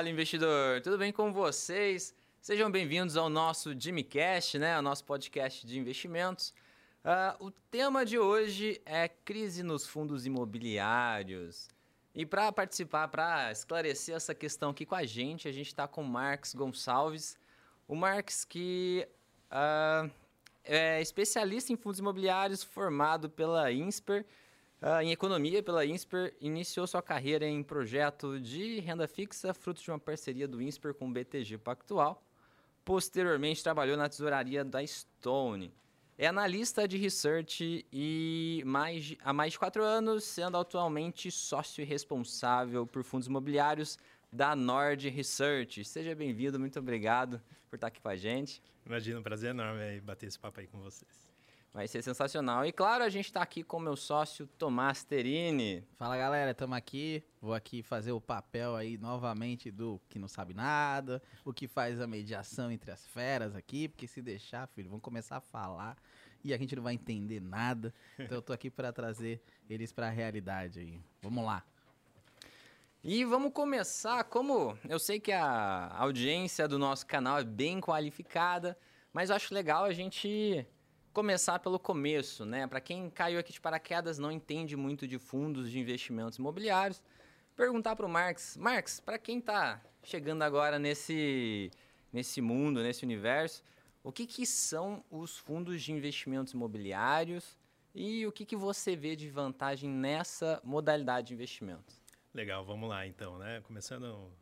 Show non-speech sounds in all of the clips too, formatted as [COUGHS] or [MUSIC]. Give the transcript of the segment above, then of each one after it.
Fala, investidor! Tudo bem com vocês? Sejam bem-vindos ao nosso Jimmycast, né? O nosso podcast de investimentos. Uh, o tema de hoje é crise nos fundos imobiliários. E para participar, para esclarecer essa questão aqui com a gente, a gente está com o Marcos Gonçalves. O Marcos que uh, é especialista em fundos imobiliários, formado pela INSPER, Uh, em economia, pela INSPER, iniciou sua carreira em projeto de renda fixa, fruto de uma parceria do INSPER com o BTG Pactual. Posteriormente, trabalhou na tesouraria da Stone. É analista de research e mais, há mais de quatro anos, sendo atualmente sócio responsável por fundos imobiliários da Nord Research. Seja bem-vindo, muito obrigado por estar aqui com a gente. Imagina, um prazer enorme bater esse papo aí com vocês. Vai ser sensacional. E claro, a gente está aqui com meu sócio Tomás Terini. Fala galera, estamos aqui. Vou aqui fazer o papel aí novamente do que não sabe nada, o que faz a mediação entre as feras aqui, porque se deixar, filho, vão começar a falar e a gente não vai entender nada. Então eu tô aqui para trazer eles para a realidade aí. Vamos lá. E vamos começar, como eu sei que a audiência do nosso canal é bem qualificada, mas eu acho legal a gente começar pelo começo, né? Para quem caiu aqui de paraquedas, não entende muito de fundos de investimentos imobiliários, perguntar para o Marx, Marx, para quem está chegando agora nesse nesse mundo, nesse universo, o que, que são os fundos de investimentos imobiliários e o que, que você vê de vantagem nessa modalidade de investimento? Legal, vamos lá então, né? Começando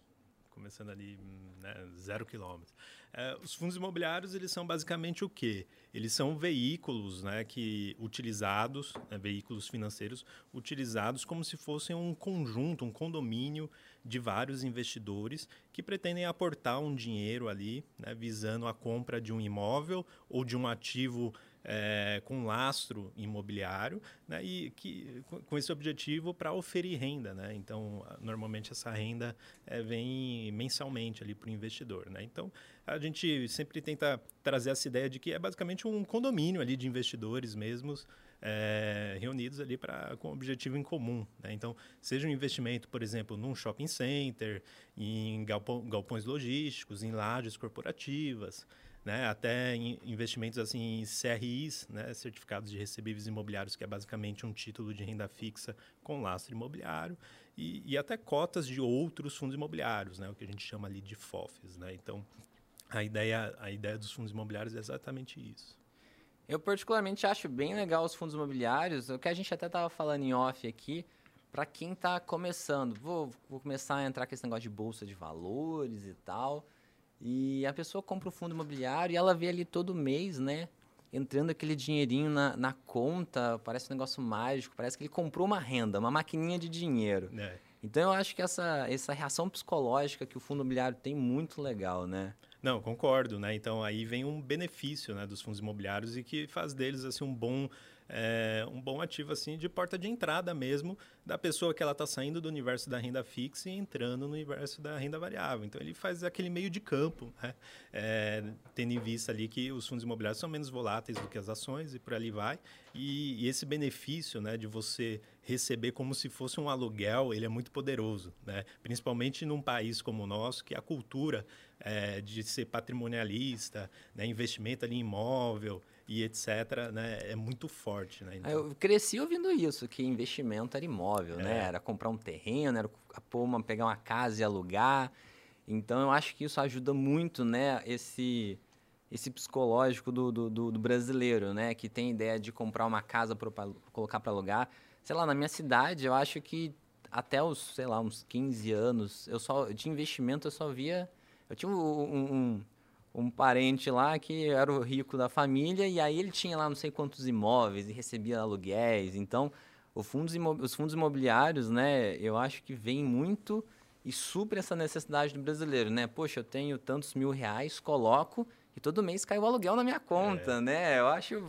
começando ali né, zero quilômetro. É, os fundos imobiliários eles são basicamente o quê? Eles são veículos, né, que utilizados, né, veículos financeiros utilizados como se fossem um conjunto, um condomínio de vários investidores que pretendem aportar um dinheiro ali, né, visando a compra de um imóvel ou de um ativo é, com lastro imobiliário, né, e que, com esse objetivo para oferir renda. Né? Então, normalmente essa renda é, vem mensalmente ali para o investidor. Né? Então, a gente sempre tenta trazer essa ideia de que é basicamente um condomínio ali de investidores mesmos, é, reunidos ali para com um objetivo em comum. Né? Então, seja um investimento, por exemplo, num shopping center, em galpão, galpões logísticos, em lajes corporativas, né, até investimentos assim em CRIs, né, certificados de recebíveis imobiliários, que é basicamente um título de renda fixa com lastro imobiliário, e, e até cotas de outros fundos imobiliários, né, o que a gente chama ali de FOFs. Né? Então, a ideia, a ideia dos fundos imobiliários é exatamente isso. Eu particularmente acho bem legal os fundos imobiliários, o que a gente até estava falando em off aqui, para quem está começando, vou, vou começar a entrar com esse negócio de bolsa de valores e tal, e a pessoa compra o fundo imobiliário e ela vê ali todo mês, né? Entrando aquele dinheirinho na, na conta, parece um negócio mágico, parece que ele comprou uma renda, uma maquininha de dinheiro. É. Então eu acho que essa, essa reação psicológica que o fundo imobiliário tem muito legal, né? Não, concordo, né? Então aí vem um benefício né, dos fundos imobiliários e que faz deles assim um bom é, um bom ativo assim de porta de entrada mesmo da pessoa que ela está saindo do universo da renda fixa e entrando no universo da renda variável. Então ele faz aquele meio de campo, né? é, tendo em vista ali que os fundos imobiliários são menos voláteis do que as ações e por ali vai. E, e esse benefício né, de você receber como se fosse um aluguel, ele é muito poderoso, né? principalmente num país como o nosso, que a cultura é, de ser patrimonialista, né, investimento ali em imóvel, e etc., né, é muito forte. Né? Então... Eu cresci ouvindo isso, que investimento era imóvel, né? é. né? Era comprar um terreno, era pôr uma, pegar uma casa e alugar. Então, eu acho que isso ajuda muito, né, esse, esse psicológico do, do, do brasileiro, né? Que tem ideia de comprar uma casa para colocar para alugar. Sei lá, na minha cidade, eu acho que até os, sei lá, uns 15 anos, eu só, de investimento, eu só via... Eu tinha um, um um parente lá que era o rico da família e aí ele tinha lá não sei quantos imóveis e recebia aluguéis. Então, fundos os fundos imobiliários, né, eu acho que vem muito e supre essa necessidade do brasileiro, né? Poxa, eu tenho tantos mil reais, coloco e todo mês cai o aluguel na minha conta, é. né? Eu acho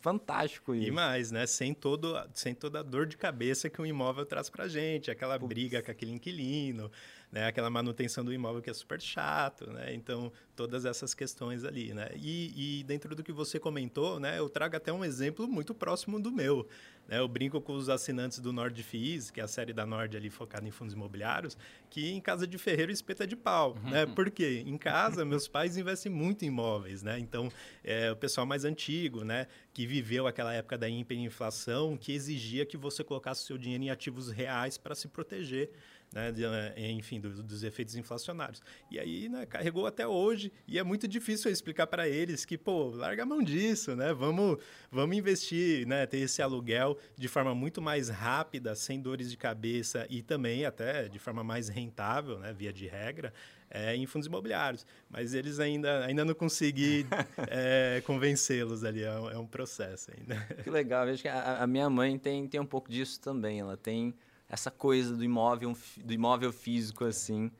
fantástico isso. E mais, né? Sem, todo, sem toda a dor de cabeça que um imóvel traz pra gente, aquela Puts. briga com aquele inquilino, né? Aquela manutenção do imóvel que é super chato, né? Então, todas essas questões ali, né? E, e dentro do que você comentou, né? Eu trago até um exemplo muito próximo do meu, né? Eu brinco com os assinantes do Nord FIIs, que é a série da Nord ali focada em fundos imobiliários, que em casa de ferreiro espeta de pau, uhum. né? Por quê? Em casa, meus pais investem muito em imóveis, né? Então, é, o pessoal mais antigo, né? Que viveu aquela época da hiperinflação, que exigia que você colocasse seu dinheiro em ativos reais para se proteger né, de, eh, enfim, do, dos efeitos inflacionários. E aí, né, carregou até hoje, e é muito difícil explicar para eles que, pô, larga a mão disso, né? Vamos, vamos investir, né, ter esse aluguel de forma muito mais rápida, sem dores de cabeça e também até de forma mais rentável, né, via de regra, é, em fundos imobiliários. Mas eles ainda, ainda não consegui é, [LAUGHS] convencê-los ali, é um, é um, processo ainda. Que legal, vejo que a, a minha mãe tem, tem um pouco disso também, ela tem essa coisa do imóvel, do imóvel físico, assim,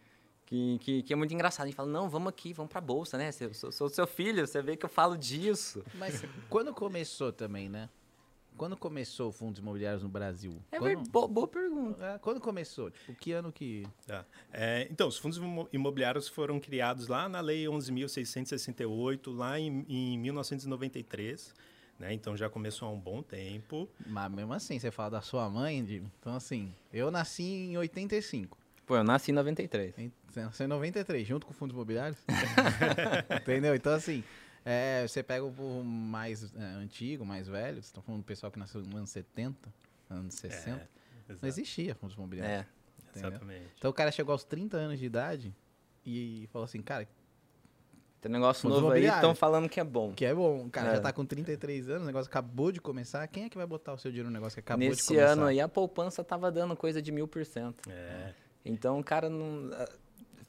que, que, que é muito engraçado. A gente fala, não, vamos aqui, vamos pra bolsa, né? Eu sou, sou seu filho, você vê que eu falo disso. Mas quando começou também, né? Quando começou fundos imobiliários no Brasil? É quando... boa, boa, pergunta. É, quando começou? Tipo, que ano que... Tá. É, então, os fundos imobiliários foram criados lá na Lei 11.668, lá em, em 1993. Né? Então já começou há um bom tempo. Mas mesmo assim, você fala da sua mãe, de... então assim, eu nasci em 85. Pô, eu nasci em 93. Você nasceu em 93, junto com fundos imobiliários? [LAUGHS] Entendeu? Então assim, é, você pega o mais é, antigo, mais velho, você tá falando do pessoal que nasceu nos anos 70, anos 60, é, não existia fundos imobiliários. É, exatamente. Então o cara chegou aos 30 anos de idade e falou assim, cara, tem um negócio novo aí, estão falando que é bom. Que é bom. O cara é. já tá com 33 anos, o negócio acabou de começar. Quem é que vai botar o seu dinheiro no negócio que acabou Nesse de começar? Nesse ano aí, a poupança tava dando coisa de mil por cento. É. Então, o cara não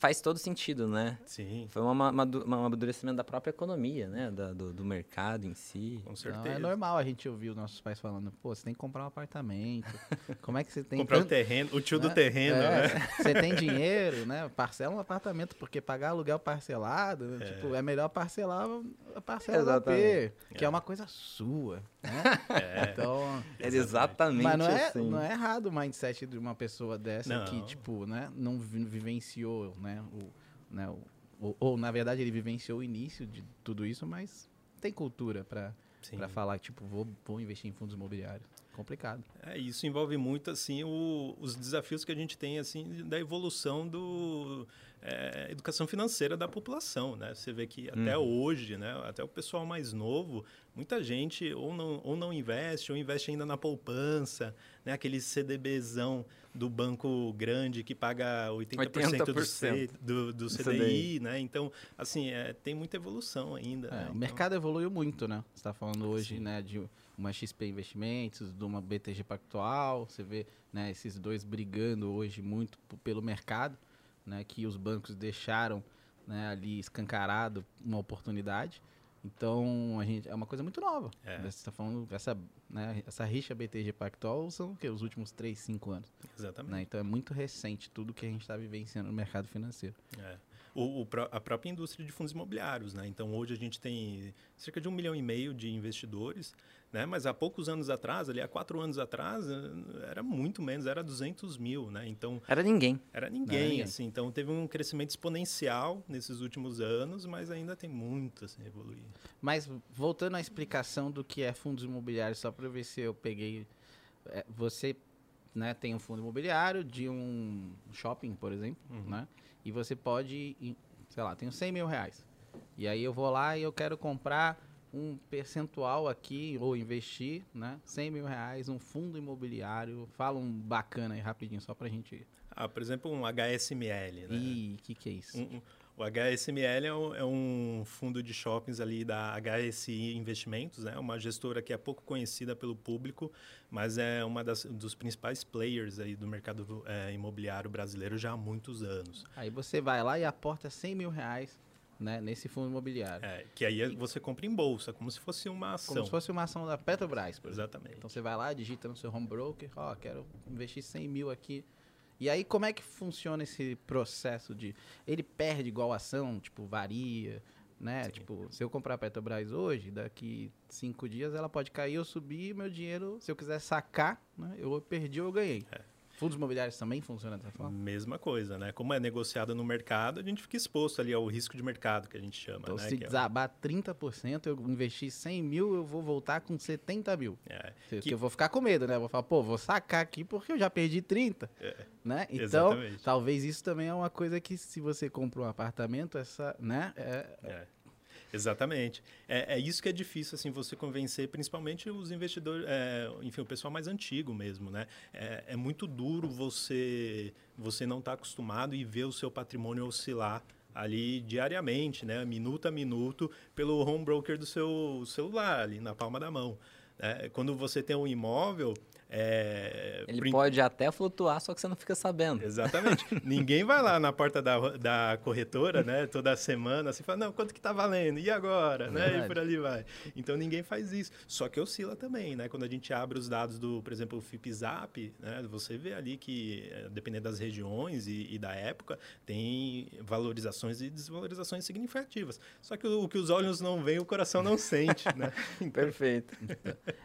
faz todo sentido, né? Sim. Foi um amadurecimento da própria economia, né? Da, do, do, mercado em si. Com certeza. Não, é normal a gente ouvir os nossos pais falando, pô, você tem que comprar um apartamento. Como é que você [LAUGHS] tem... comprar tanto... o terreno, o tio né? do terreno, é, né? Você tem dinheiro, né? Parcela um apartamento, porque pagar aluguel parcelado, é. tipo, é melhor parcelar a parcela Exatamente. AP, que é. é. uma coisa sua, né? [LAUGHS] É. Então... É exatamente Mas não é, assim. não é errado o mindset de uma pessoa dessa não. que, tipo, né? Não vivenciou, né? Né? O, né? O, ou, ou, na verdade, ele vivenciou o início de tudo isso, mas tem cultura para para falar, tipo, vou, vou investir em fundos imobiliários. Complicado. É, isso envolve muito, assim, o, os desafios que a gente tem, assim, da evolução do é, educação financeira da população, né? Você vê que até uhum. hoje, né? Até o pessoal mais novo, muita gente ou não, ou não investe, ou investe ainda na poupança, né? Aquele CDBzão do banco grande que paga 80%, 80%. Do, do, do, CDI, CDI, né? Então, assim, é, tem muita evolução ainda. É, né? O então... mercado evoluiu muito, né? Você está falando hoje, Sim. né, de uma XP Investimentos, de uma BTG Pactual, você vê né, esses dois brigando hoje muito pelo mercado, né, que os bancos deixaram né, ali escancarado uma oportunidade. Então, a gente, é uma coisa muito nova. É. Você está falando, essa, né, essa rixa BTG Pactual são o quê? Os últimos 3, 5 anos. Exatamente. Né? Então, é muito recente tudo que a gente está vivenciando no mercado financeiro. É. O, o, a própria indústria de fundos imobiliários. Né? Então, hoje a gente tem cerca de um milhão e meio de investidores né? Mas há poucos anos atrás, ali há quatro anos atrás, eh, era muito menos, era 200 mil, né? Então era ninguém. Era ninguém, assim. Então teve um crescimento exponencial nesses últimos anos, mas ainda tem muito assim, a evoluir. Mas voltando à explicação do que é fundos imobiliários, só para ver se eu peguei, é, você né, tem um fundo imobiliário de um shopping, por exemplo, uhum. né? E você pode, sei lá, tenho 100 mil reais. E aí eu vou lá e eu quero comprar um percentual aqui, ou investir, né? 100 mil reais, um fundo imobiliário. Fala um bacana aí rapidinho, só pra gente. Ah, por exemplo, um HSML, né? Ih, o que, que é isso? Um, um, o HSML é um, é um, fundo de shoppings ali da HSI Investimentos, né? Uma gestora que é pouco conhecida pelo público, mas é uma das, dos principais players aí do mercado é, imobiliário brasileiro já há muitos anos. Aí você vai lá e aporta 100 mil reais né, nesse fundo imobiliário. É, que aí você compra em bolsa, como se fosse uma ação. Como se fosse uma ação da Petrobras, por exemplo. Exatamente. Então você vai lá, digita no seu home broker, ó, oh, quero investir 100 mil aqui. E aí como é que funciona esse processo de... Ele perde igual ação, tipo, varia, né? Sim. Tipo, se eu comprar a Petrobras hoje, daqui cinco dias ela pode cair ou subir, meu dinheiro, se eu quiser sacar, né, eu perdi ou eu ganhei. É. Fundos imobiliários também funcionam dessa forma? Mesma coisa, né? Como é negociado no mercado, a gente fica exposto ali ao risco de mercado que a gente chama. Então, né? se Que é desabar 30%, eu investi 100 mil, eu vou voltar com 70 mil. é, que- eu vou ficar com medo, né? Eu vou falar, pô, vou sacar aqui porque eu já perdi 30, É, né? Então, exatamente. talvez isso também é uma coisa que se você compra um apartamento, essa, né? É, É, exatamente. É, é isso que é difícil, assim, você convencer, principalmente os investidores, é, enfim, o pessoal mais antigo mesmo, né? É, é muito duro você, você não estar acostumado e ver o seu patrimônio oscilar ali diariamente, né? Minuto a minuto, pelo home broker do seu celular, ali na palma da mão. né? quando você tem um imóvel... É, Ele prin- pode até flutuar, só que você não fica sabendo. Exatamente. [LAUGHS] Ninguém vai lá na porta da, da corretora, né, toda semana, assim, fala, não, quanto que tá valendo? E agora? né? E por ali vai. Então, ninguém faz isso. Só que oscila também, né? Quando a gente abre os dados do, por exemplo, o FIPZAP, né, você vê ali que, eh, dependendo das regiões e, e da época, tem valorizações e desvalorizações significativas. Só que o, o que os olhos não veem, o coração não sente, né? [LAUGHS] Então, Perfeito.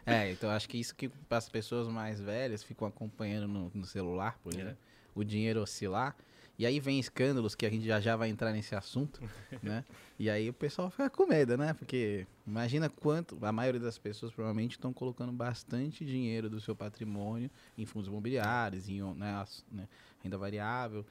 É, então acho que isso que as pessoas mais velhas ficam acompanhando no, no celular, por É. exemplo, o dinheiro oscilar. E aí vem escândalos que a gente já já vai entrar nesse assunto, [LAUGHS] né? E aí o pessoal fica com medo, né? Porque imagina quanto, a maioria das pessoas provavelmente estão colocando bastante dinheiro do seu patrimônio em fundos imobiliários, em né, né, renda variável.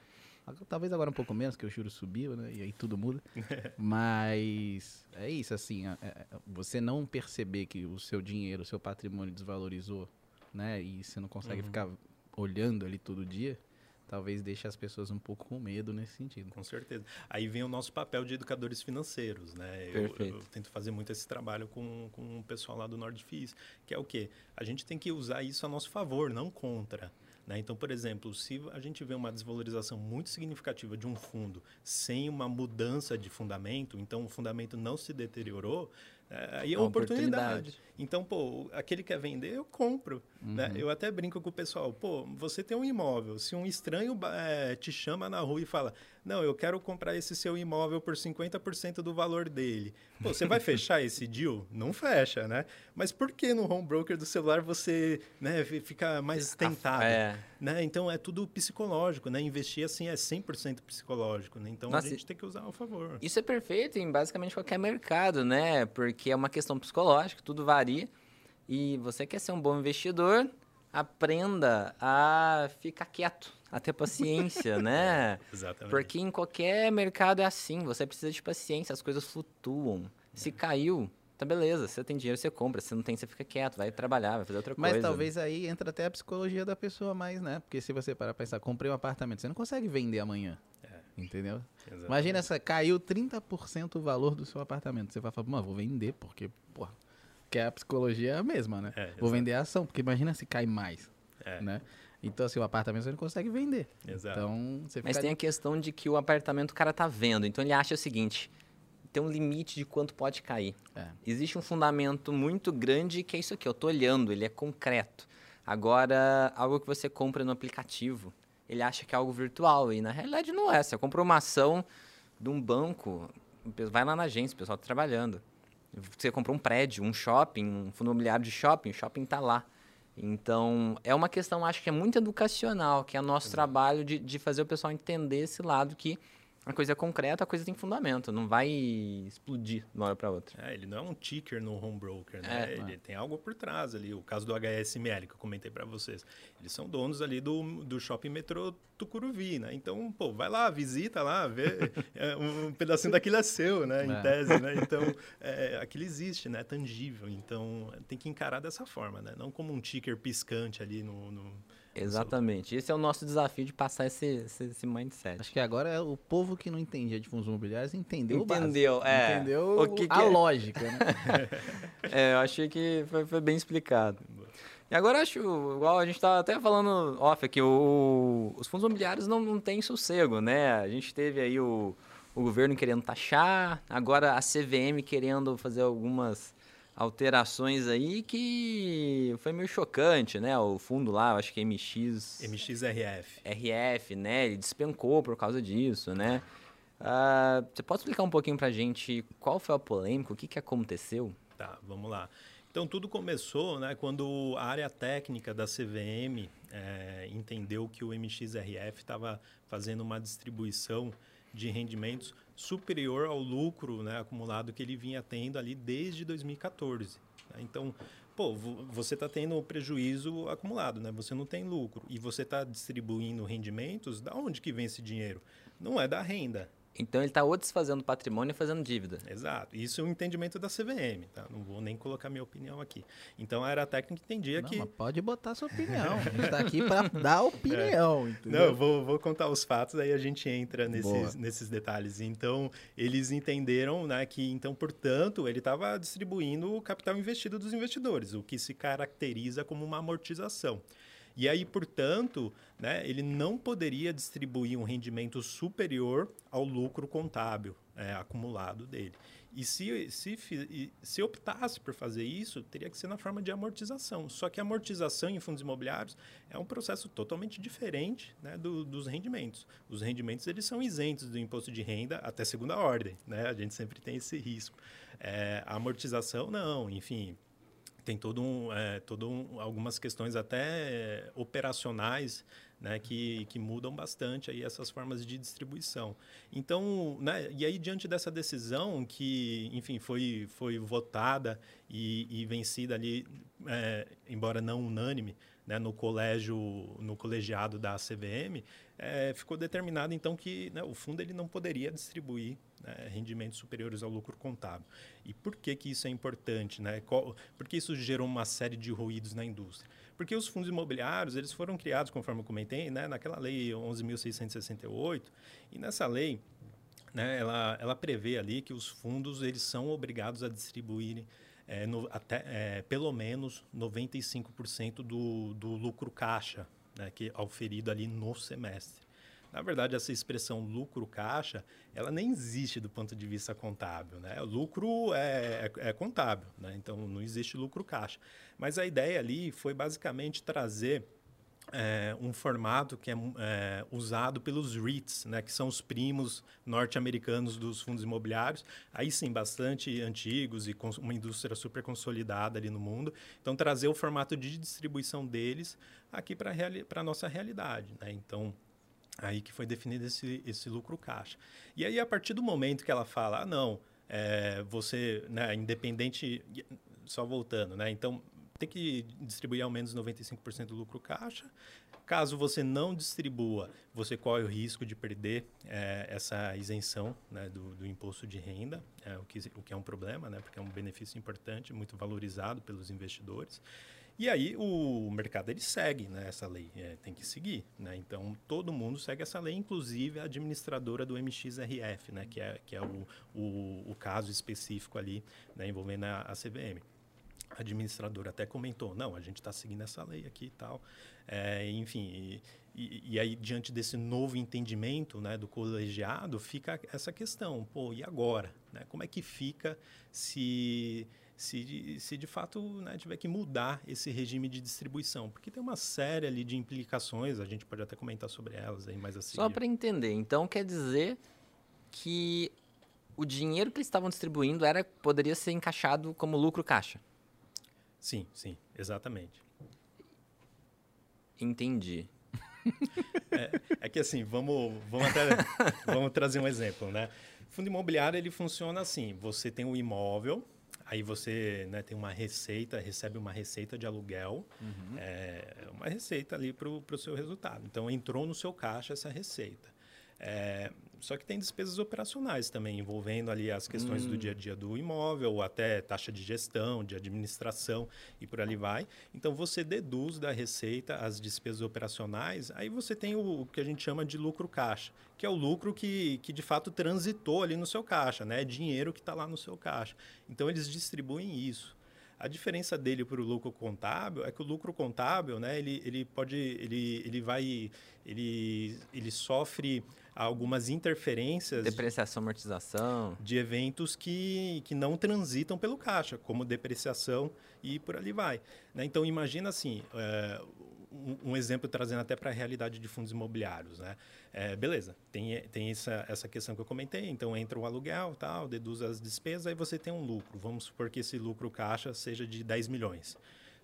Talvez agora um pouco menos, que o juro subiu, né? E aí tudo muda. [LAUGHS] Mas é isso, assim, é- é- você não perceber que o seu dinheiro, o seu patrimônio desvalorizou, né? E você não consegue Uhum. ficar olhando ali todo dia, talvez deixe as pessoas um pouco com medo nesse sentido. Com certeza. Aí vem o nosso papel de educadores financeiros, né? Eu, Perfeito. eu tento fazer muito esse trabalho com, com o pessoal lá do Nordfis, que é o quê? A gente tem que usar isso a nosso favor, não contra. Né? Então, por exemplo, se a gente vê uma desvalorização muito significativa de um fundo sem uma mudança de fundamento, então o fundamento não se deteriorou, aí é É uma oportunidade. oportunidade. Então, pô, aquele que quer vender, eu compro. Né? Eu até brinco com o pessoal, pô, você tem um imóvel, se um estranho eh, te chama na rua e fala, não, eu quero comprar esse seu imóvel por 50% do valor dele. Pô, você vai fechar esse deal? Não fecha, né? Mas por que no home broker do celular você né, fi- fica mais tentado? É. Né? Então, é tudo psicológico, né? Investir assim é 100% psicológico, né? Então, Nossa, a gente tem que usar ao favor. Isso é perfeito em basicamente qualquer mercado, né? Porque é uma questão psicológica, tudo varia. E você quer ser um bom investidor, aprenda a ficar quieto, a ter paciência, [LAUGHS] né? Exatamente. Porque em qualquer mercado é assim, você precisa de paciência, as coisas flutuam. É. Se caiu, tá beleza, você tem dinheiro, você compra, se não tem, você fica quieto, vai trabalhar, vai fazer outra Mas coisa. talvez aí entra até a psicologia da pessoa mais, né? Porque se você parar pra pensar, comprei um apartamento, você não consegue vender amanhã. Entendeu? Exatamente. Imagina essa, caiu 30% o valor do seu apartamento. Você vai falar, mano, vou vender, porque, porra, que a psicologia é a mesma, né? É, vou vender a ação, porque imagina se cai mais, É, né? Então, assim, o apartamento você não consegue vender. Exato. Então, você Mas tem a questão de que o apartamento o cara tá vendo, então ele acha o seguinte, tem um limite de quanto pode cair. É. Existe um fundamento muito grande que é isso aqui, eu tô olhando, ele é concreto. Agora, algo que você compra no aplicativo, ele acha que é algo virtual e na realidade não é. Você comprou uma ação de um banco, vai lá na agência, o pessoal tá trabalhando. Você comprou um prédio, um shopping, um fundo imobiliário de shopping, o shopping tá lá. Então, é uma questão, acho que é muito educacional, que é nosso trabalho de, de fazer o pessoal entender esse lado que a coisa é concreta, a coisa tem fundamento, não vai explodir de uma hora para outra. É, ele não é um ticker no home broker, né? É. ele tem algo por trás ali. O caso do HSML, que eu comentei para vocês. Eles são donos ali do, do shopping metrô Tucuruvi, né? Então, pô, vai lá, visita lá, vê. [LAUGHS] É, um, um pedacinho daquilo é seu, né? Em É. tese, né? Então, é, aquilo existe, né? É tangível. Então, tem que encarar dessa forma, né? Não como um ticker piscante ali no... no- Exatamente. Esse é o nosso desafio de passar esse, esse, esse mindset. Acho que agora é o povo que não entendia de fundos imobiliários entendeu o. Entendeu, é. Entendeu O que que a é? lógica, né? [LAUGHS] É, eu achei que foi, foi bem explicado. E agora acho, igual a gente tava até falando off aqui, o, os fundos imobiliários não, não têm sossego, né? A gente teve aí o, o governo querendo taxar, agora a CVM querendo fazer algumas alterações aí que foi meio chocante, né? O fundo lá, eu acho que é MX... MXRF. RF, né? Ele despencou por causa disso, né? Ah, você pode explicar um pouquinho pra gente qual foi a polêmica, o que, que aconteceu? Tá, vamos lá. Então, tudo começou né, quando a área técnica da CVM é, entendeu que o MXRF estava fazendo uma distribuição de rendimentos superior ao lucro né, acumulado que ele vinha tendo ali desde 2014. Né? Então, pô, você está tendo prejuízo acumulado, né? Você não tem lucro e você está distribuindo rendimentos. Da onde que vem esse dinheiro? Não é da renda, então ele está ou desfazendo patrimônio e fazendo dívida. Exato. Isso é o entendimento da CVM, tá? Não vou nem colocar minha opinião aqui. Então a técnica entendia Não, que. Mas pode botar sua [LAUGHS] opinião. A gente está aqui para dar opinião. É. Não, eu vou, vou contar os fatos, aí a gente entra nesses, nesses detalhes. Então, eles entenderam né, que, então, portanto, ele estava distribuindo o capital investido dos investidores, o que se caracteriza como uma amortização. E aí, portanto, né, ele não poderia distribuir um rendimento superior ao lucro contábil é, acumulado dele. E se, se, se optasse por fazer isso, teria que ser na forma de amortização. Só que amortização em fundos imobiliários é um processo totalmente diferente né, do, dos rendimentos. Os rendimentos eles são isentos do imposto de renda até segunda ordem. Né? A gente sempre tem esse risco. É, a amortização, não. Enfim, tem todo um, é, todo um, algumas questões até é, operacionais né, que, que mudam bastante aí essas formas de distribuição. Então, né, e aí diante dessa decisão que, enfim, foi, foi votada e, e vencida ali, é, embora não unânime, né, no colégio, no colegiado da CVM, é, ficou determinado então que né, o fundo ele não poderia distribuir né, rendimentos superiores ao lucro contábil. E por que, que isso é importante? Né? Qual, porque isso gerou uma série de ruídos na indústria? Porque os fundos imobiliários eles foram criados, conforme eu comentei, né, naquela lei 11.668, e nessa lei né, ela, ela prevê ali que os fundos eles são obrigados a distribuírem é, no, até, é, pelo menos 95% do, do lucro caixa né, que é auferido ali no semestre. Na verdade, essa expressão lucro-caixa, ela nem existe do ponto de vista contábil. Né? O lucro é, é, é contábil, né? então não existe lucro-caixa. Mas a ideia ali foi basicamente trazer é, um formato que é, é, usado pelos REITs, né, que são os primos norte-americanos dos fundos imobiliários, aí sim, bastante antigos e uma indústria super consolidada ali no mundo. Então, trazer o formato de distribuição deles aqui para a nossa realidade. Né? Então, Aí que foi definido esse, esse lucro caixa. E aí, a partir do momento que ela fala, ah, não, é, você, né, independente, só voltando, né? Então, tem que distribuir ao menos 95% do lucro caixa. Caso você não distribua, você corre o risco de perder é, essa isenção né, do, do, imposto de renda, é, o, que, o que é um problema, né, porque é um benefício importante, muito valorizado pelos investidores. E aí o mercado ele segue né, essa lei, é, tem que seguir. Né? Então todo mundo segue essa lei, inclusive a administradora do MXRF, né, que é, que é o, o, o caso específico ali né, envolvendo a, a CVM. A administradora até comentou, não, a gente está seguindo essa lei aqui e tal. É, enfim, e, e, aí diante desse novo entendimento né, do colegiado, fica essa questão, pô, e agora? Né? Como é que fica se se, se de fato né, tiver que mudar esse regime de distribuição, porque tem uma série ali de implicações, a gente pode até comentar sobre elas aí mais assim. Só para entender, então quer dizer que o dinheiro que eles estavam distribuindo era poderia ser encaixado como lucro caixa? Sim, sim, exatamente. Entendi. É, é, que assim, vamos, vamos, até, vamos trazer um exemplo, né? Fundo imobiliário ele funciona assim: você tem o um imóvel, Aí você né, tem uma receita, recebe uma receita de aluguel, uhum. é, uma receita ali para o seu resultado. Então, entrou no seu caixa essa receita. É, só que tem despesas operacionais também, envolvendo ali as questões hum. do dia a dia do imóvel, ou até taxa de gestão, de administração e por ali vai. Então você deduz da receita as despesas operacionais, aí você tem o, o que a gente chama de lucro caixa, que é o lucro que, que de fato transitou ali no seu caixa, né? É dinheiro que está lá no seu caixa. Então eles distribuem isso. A diferença dele para o lucro contábil é que o lucro contábil, né, ele, ele pode, ele, ele vai, ele, ele sofre algumas interferências. Depreciação, amortização. De eventos que, que não transitam pelo caixa, como depreciação e por ali vai. Né? Então, imagina assim, é, um, um exemplo trazendo até para a realidade de fundos imobiliários, né? É, beleza, tem, tem essa, essa questão que eu comentei, então entra o aluguel, tal, deduz as despesas, aí você tem um lucro. Vamos supor que esse lucro caixa seja de 10 milhões.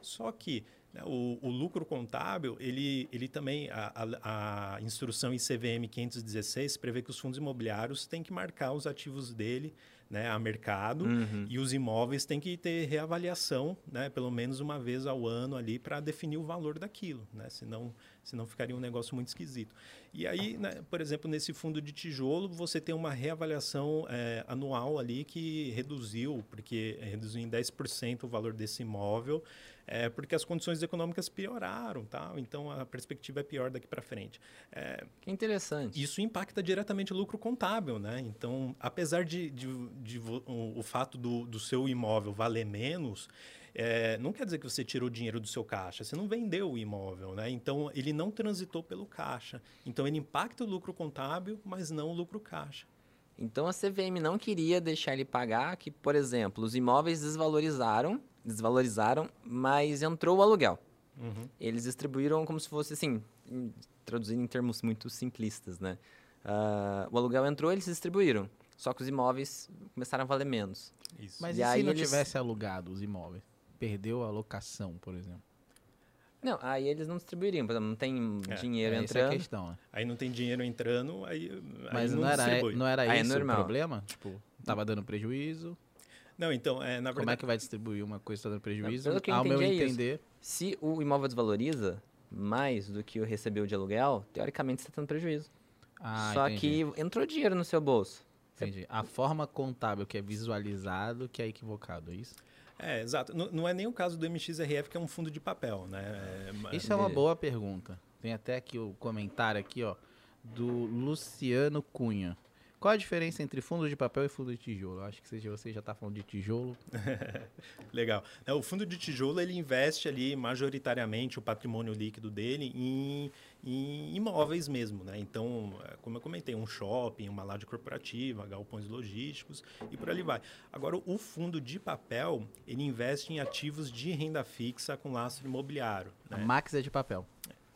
Só que né, o, o, lucro contábil, ele, ele também, a, a, a instrução ICVM 516 prevê que os fundos imobiliários têm que marcar os ativos dele né, a mercado uhum. e os imóveis têm que ter reavaliação, né, pelo menos uma vez ao ano ali para definir o valor daquilo, né, senão, senão ficaria um negócio muito esquisito. E aí, né, por exemplo, nesse fundo de tijolo, você tem uma reavaliação é, anual ali que reduziu, porque reduziu em 10% o valor desse imóvel, é, porque as condições econômicas pioraram, tá? então a perspectiva é pior daqui para frente. É, que interessante. Isso impacta diretamente o lucro contábil. Né? Então, apesar de, de, de o, o, fato do, do seu imóvel valer menos, é, não quer dizer que você tirou dinheiro do seu caixa, você não vendeu o imóvel, né? Então ele não transitou pelo caixa. Então ele impacta o lucro contábil, mas não o lucro caixa. Então a CVM não queria deixar ele pagar que, por exemplo, os imóveis desvalorizaram desvalorizaram, mas entrou o aluguel. Uhum. Eles distribuíram como se fosse assim, traduzindo em termos muito simplistas, né? Uh, o aluguel entrou, eles distribuíram. Só que os imóveis começaram a valer menos. Isso. Mas e, e se não eles... tivesse alugado os imóveis? Perdeu a locação, por exemplo? Não, aí eles não distribuiriam, por exemplo, não tem é, dinheiro é, entrando. Essa é a questão. Né? Aí não tem dinheiro entrando, aí, Mas aí não, não era, distribui. não era aí esse é o problema? Tipo, tava dando prejuízo, não, então, é, na verdade... Como é que vai distribuir uma coisa que está dando prejuízo? Que Ao meu é entender... Se o imóvel desvaloriza mais do que o recebeu de aluguel, teoricamente você está tendo prejuízo. Ah, Só entendi. que entrou dinheiro no seu bolso. Entendi. A forma contábil que é visualizado que é equivocado, é isso? É, exato. Não, não é nem o caso do MXRF, que é um fundo de papel, né? É, isso é uma boa pergunta. Tem até aqui o comentário aqui, ó, do Luciano Cunha. Qual a diferença entre fundo de papel e fundo de tijolo? Acho que você já está falando de tijolo. [LAUGHS] Legal. O fundo de tijolo ele investe ali majoritariamente o patrimônio líquido dele em, em imóveis mesmo, né? Então, é, como eu comentei, um shopping, uma laje corporativa, galpões logísticos e por ali vai. Agora, o fundo de papel ele investe em ativos de renda fixa com lastro imobiliário. Né? A Max é de papel.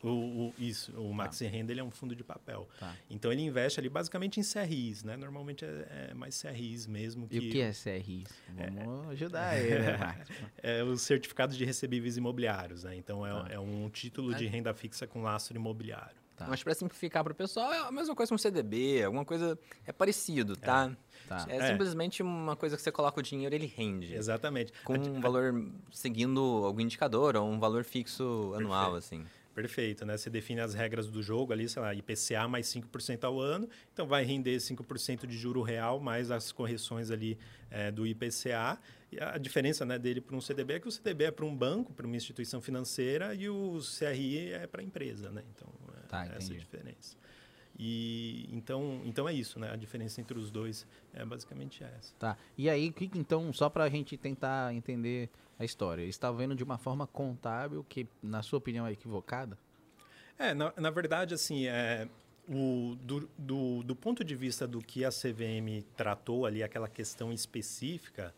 O, o, isso, o Maxi tá. Renda ele é um fundo de papel. Tá. Então ele investe ali basicamente em CRIs, né? Normalmente é, é mais CRIs mesmo. Que, e o que é CRIs? Vamos é, ajudar é, ele, né? [LAUGHS] É os certificados de recebíveis imobiliários, né? Então é, tá. é um título de renda fixa com lastro imobiliário. Tá. Mas para simplificar para o pessoal, é a mesma coisa com um CDB, alguma coisa é parecido, tá? É, tá. é, é simplesmente uma coisa que você coloca o dinheiro ele rende. Exatamente. Com um valor seguindo algum indicador ou um valor fixo anual, Perfeito. assim. Perfeito, né? Você define as regras do jogo ali, sei lá, IPCA mais 5% ao ano, então vai render 5% de juro real mais as correções ali é, do IPCA. E a diferença né, dele para um CDB é que o CDB é para um banco, para uma instituição financeira, e o CRI é para a empresa, né? Então, é tá, essa a diferença. E então, então é isso, né? A diferença entre os dois é basicamente essa. Tá. E aí, então, só para a gente tentar entender a história, está vendo de uma forma contábil que, na sua opinião, é equivocada? É, na, na verdade, assim, é, o, do, do, do ponto de vista do que a CVM tratou ali, aquela questão específica,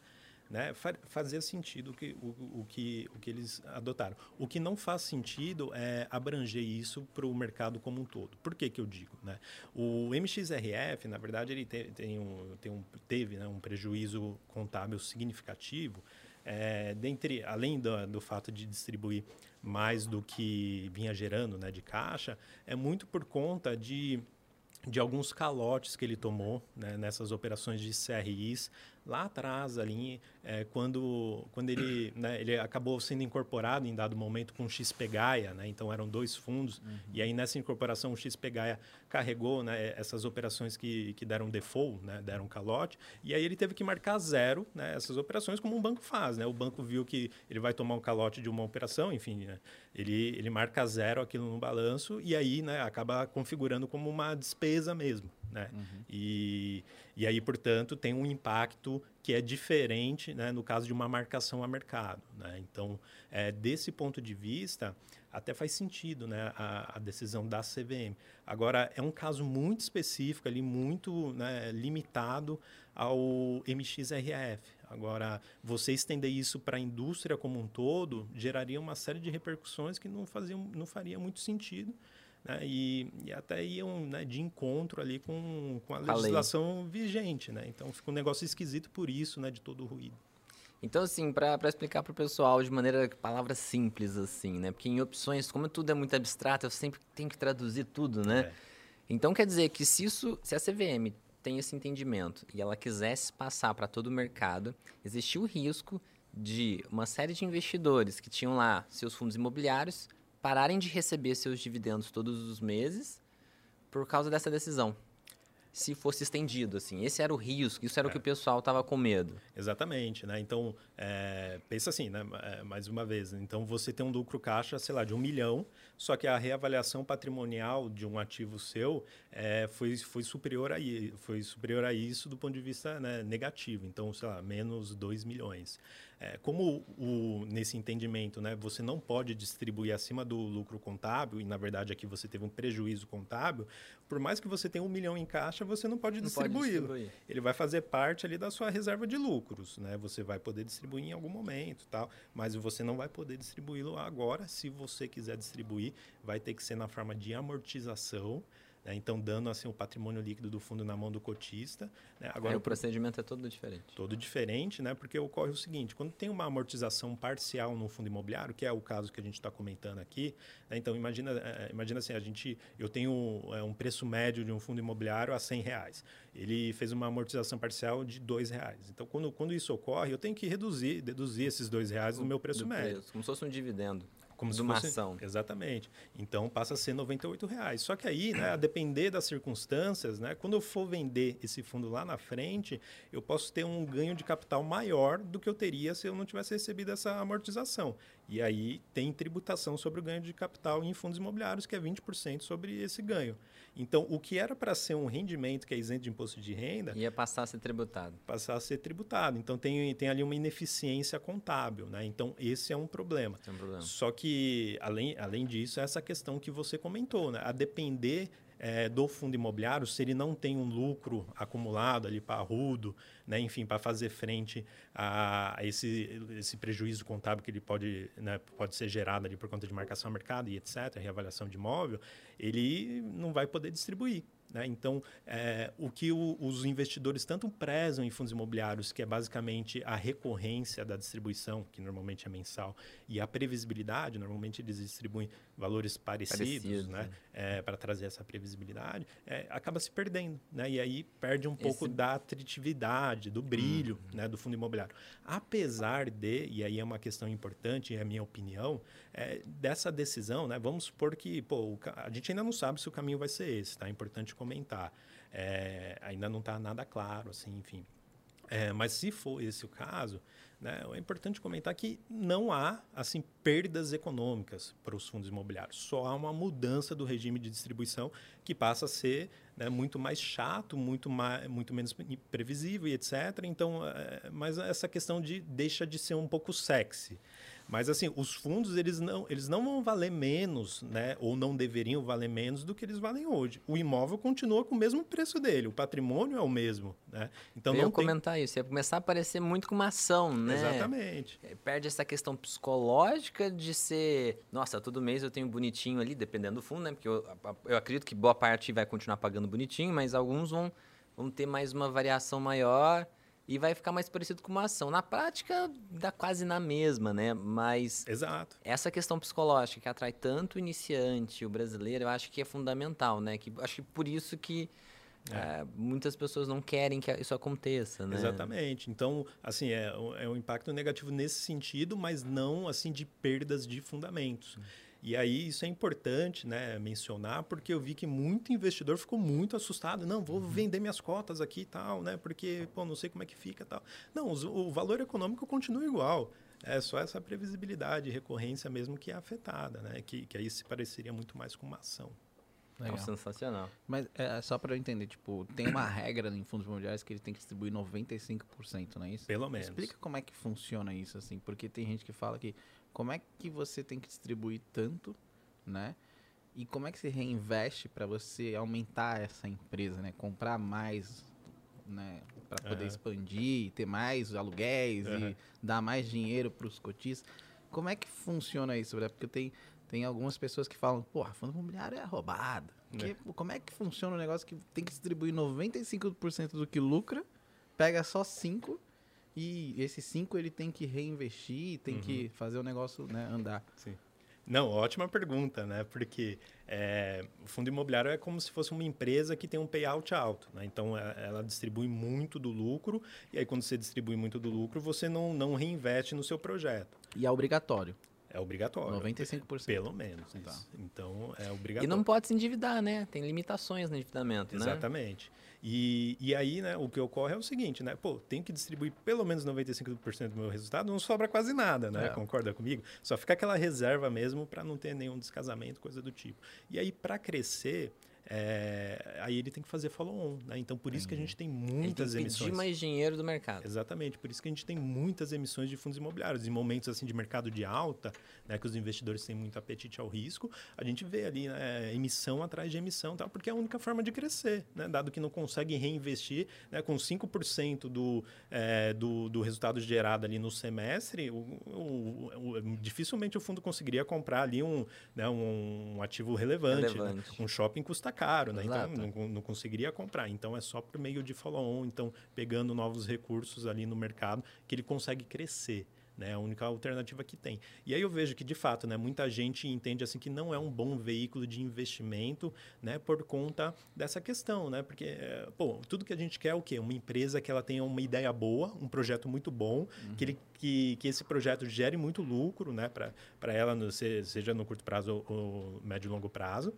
né, fazia sentido que, o, o, que, o que eles adotaram. O que não faz sentido é abranger isso para o mercado como um todo. Por que, que eu digo? Né? O MXRF, na verdade, ele tem, tem um, tem um, teve né, um prejuízo contábil significativo, é, dentre, além do, do fato de distribuir mais do que vinha gerando né, de caixa, é muito por conta de de alguns calotes que ele tomou né, nessas operações de CRIs lá atrás ali é, quando quando ele né, ele acabou sendo incorporado em dado momento com o XP Gaia né, então eram dois fundos uhum. e aí nessa incorporação o XP Gaia carregou né, essas operações que, que deram default né, deram calote e aí ele teve que marcar zero né, essas operações como um banco faz né o banco viu que ele vai tomar um calote de uma operação enfim né, ele ele marca zero aquilo no balanço e aí né, acaba configurando como uma despesa mesmo né? Uhum. E, e aí, portanto, tem um impacto que é diferente né, no caso de uma marcação a mercado. Né? Então, é, desse ponto de vista, até faz sentido né, a, a, decisão da CVM. Agora, é um caso muito específico, ali, muito né, limitado ao MXRF, Agora, você estender isso para a indústria como um todo geraria uma série de repercussões que não, faziam, não faria muito sentido. Né? E, e, até iam né, de encontro ali com, com a legislação a vigente. Né? Então, fica um negócio esquisito por isso, né, de todo o ruído. Então, assim, para explicar para o pessoal de maneira, palavras simples, assim, né? Porque em opções, como tudo é muito abstrato, eu sempre tenho que traduzir tudo, né? É. Então, quer dizer que se isso, se a CVM tem esse entendimento e ela quisesse passar para todo o mercado, existia o risco de uma série de investidores que tinham lá seus fundos imobiliários pararem de receber seus dividendos todos os meses por causa dessa decisão se fosse estendido, assim. Esse era o risco, isso era é. o que o pessoal estava com medo. Exatamente, né? Então, é, pensa assim, né? É, mais uma vez, então você tem um lucro caixa, sei lá, de um milhão, só que a reavaliação patrimonial de um ativo seu é, foi, foi, superior a, foi superior a isso do ponto de vista né, negativo. Então, sei lá, menos 2 milhões. É, como o, nesse entendimento, né, você não pode distribuir acima do lucro contábil, e na verdade aqui você teve um prejuízo contábil, por mais que você tenha um milhão em caixa, você não pode distribuí-lo. Ele vai fazer parte ali da sua reserva de lucros, né? Você vai poder distribuir em algum momento, tal, mas você não vai poder distribuí-lo agora. Se você quiser distribuir, vai ter que ser na forma de amortização né? Então, dando assim, o patrimônio líquido do fundo na mão do cotista. Né? Agora, o procedimento é todo diferente. Todo diferente, né? porque ocorre o seguinte: quando tem uma amortização parcial no fundo imobiliário, que é o caso que a gente está comentando aqui, né? então imagina, é, imagina assim, a gente, eu tenho é, um preço médio de um fundo imobiliário a 100 reais. Ele fez uma amortização parcial de dois reais. Então, quando, quando isso ocorre, eu tenho que reduzir, deduzir esses dois reais do, do meu preço do médio. Preço, como se fosse um dividendo. Como de uma fosse, ação. Exatamente. Então passa a ser R$ reais. Só que aí, né, a depender das circunstâncias, né, quando eu for vender esse fundo lá na frente, eu posso ter um ganho de capital maior do que eu teria se eu não tivesse recebido essa amortização. E aí tem tributação sobre o ganho de capital em fundos imobiliários, que é 20% sobre esse ganho. Então, o que era para ser um rendimento que é isento de imposto de renda... Ia passar a ser tributado. Passar a ser tributado. Então, tem, tem ali uma ineficiência contábil. Né? Então, esse é um problema. É um problema. Só que, além, além disso, é essa questão que você comentou. Né? A depender é, do fundo imobiliário, se ele não tem um lucro acumulado ali parrudo, né, enfim, para fazer frente a, esse, esse prejuízo contábil que ele pode, né, pode ser gerado ali por conta de marcação a mercado e etc., reavaliação de imóvel, ele não vai poder distribuir. Né? Então, é, o que o, os investidores tanto prezam em fundos imobiliários, que é basicamente a recorrência da distribuição, que normalmente é mensal, e a previsibilidade, normalmente eles distribuem valores parecidos, Parecido, né? É, para trazer essa previsibilidade, é, acaba se perdendo. Né? E aí perde um Esse... pouco da atratividade, do brilho uhum. né? do fundo imobiliário. Apesar de, e aí é uma questão importante, é a minha opinião, é, dessa decisão, né? vamos supor que pô, a gente ainda não sabe se o caminho vai ser esse, tá? É importante comentar. É, ainda não está nada claro, assim, enfim. É, mas se for esse o caso, né, é importante comentar que não há assim perdas econômicas para os fundos imobiliários. Só há uma mudança do regime de distribuição que passa a ser né, muito mais chato, muito, mais, muito menos previsível e etc. Então, é, mas essa questão de deixa de ser um pouco sexy. Mas assim, os fundos eles não, eles não vão valer menos, né? Ou não deveriam valer menos do que eles valem hoje. O imóvel continua com o mesmo preço dele, o patrimônio é o mesmo, né? Então Eu não comentar tem... isso, ia começar a parecer muito com uma ação, né? Exatamente. É, perde essa questão psicológica de ser, nossa, todo mês eu tenho bonitinho ali, dependendo do fundo, né? Porque eu, eu acredito que boa parte vai continuar pagando bonitinho, mas alguns vão, vão ter mais uma variação maior e vai ficar mais parecido com uma ação. Na prática, dá quase na mesma, né? Mas Exato. essa questão psicológica que atrai tanto o iniciante, o brasileiro, eu acho que é fundamental, né? Que, acho que por isso que é. É, muitas pessoas não querem que isso aconteça, né? Exatamente. Então, assim, é, é um impacto negativo nesse sentido, mas não, assim, de perdas de fundamentos. Hum. E aí isso é importante né, mencionar, porque eu vi que muito investidor ficou muito assustado. Não, vou uhum. vender minhas cotas aqui e tal, né? Porque, pô, não sei como é que fica tal. Não, o, valor econômico continua igual. É só essa previsibilidade, recorrência mesmo que é afetada, né? Que, que aí se pareceria muito mais com uma ação. Legal. É sensacional. Mas é só para eu entender, tipo, tem uma regra em fundos imobiliários que ele tem que distribuir 95%, não é isso? Pelo menos. Explica como é que funciona isso, assim, porque tem gente que fala que como é que você tem que distribuir tanto, né? E como é que se reinveste para você aumentar essa empresa, né? Comprar mais, né? para poder Aham. expandir, ter mais aluguéis Aham. e dar mais dinheiro para os cotistas. Como é que funciona isso, Bré? Porque tem, tem algumas pessoas que falam, porra, fundo imobiliário é roubado. Porque, pô, como é que funciona um negócio que tem que distribuir 95% do que lucra, pega só 5% e esse 5 ele tem que reinvestir, tem que fazer o negócio né, andar. Sim. Não, ótima pergunta, né? Porque é, o fundo imobiliário é como se fosse uma empresa que tem um payout alto, né? Então, é- ela distribui muito do lucro e aí quando você distribui muito do lucro, você não, não reinveste no seu projeto. E é obrigatório, É obrigatório. 95%. Pelo menos, Tá. Então, é E obrigatório. não pode se endividar, né? Tem limitações no endividamento, né? Exatamente. E, e aí, né, o que ocorre é o seguinte, né? Pô, tem que distribuir pelo menos 95% do meu resultado, não sobra quase nada, né? É. Concorda comigo? Só fica aquela reserva mesmo para não ter nenhum descasamento, coisa do tipo. E aí, para crescer, é, aí ele tem que fazer follow-on, né? Então, por isso que a gente tem Ele tem muitas que emissões. mais dinheiro do mercado. Exatamente, por isso que a gente tem muitas emissões de fundos imobiliários. Em momentos assim de mercado de alta, né, que os investidores têm muito apetite ao risco, a gente vê ali né, emissão atrás de emissão, tal, porque é a única forma de crescer, né, dado que não consegue reinvestir né, com 5% do, é, do, do resultado gerado ali no semestre, o, o- o- dificilmente o fundo conseguiria comprar ali um, né, um, um ativo relevante. né? Relevante. Um shopping custa caro, né? Exato. Então não, não conseguiria comprar. Então é só por meio de follow-on, então pegando novos recursos ali no mercado que ele consegue crescer. Né, é a única alternativa que tem. E aí eu vejo que, de fato, né, muita gente entende assim que não é um bom veículo de investimento né, por conta dessa questão. Né? Porque, é, pô, tudo que a gente quer é o quê? Uma empresa que ela tenha uma ideia boa, um projeto muito bom, que, ele, que, que esse projeto gere muito lucro né, para ela, no- se- seja no curto prazo ou, ou médio e longo prazo.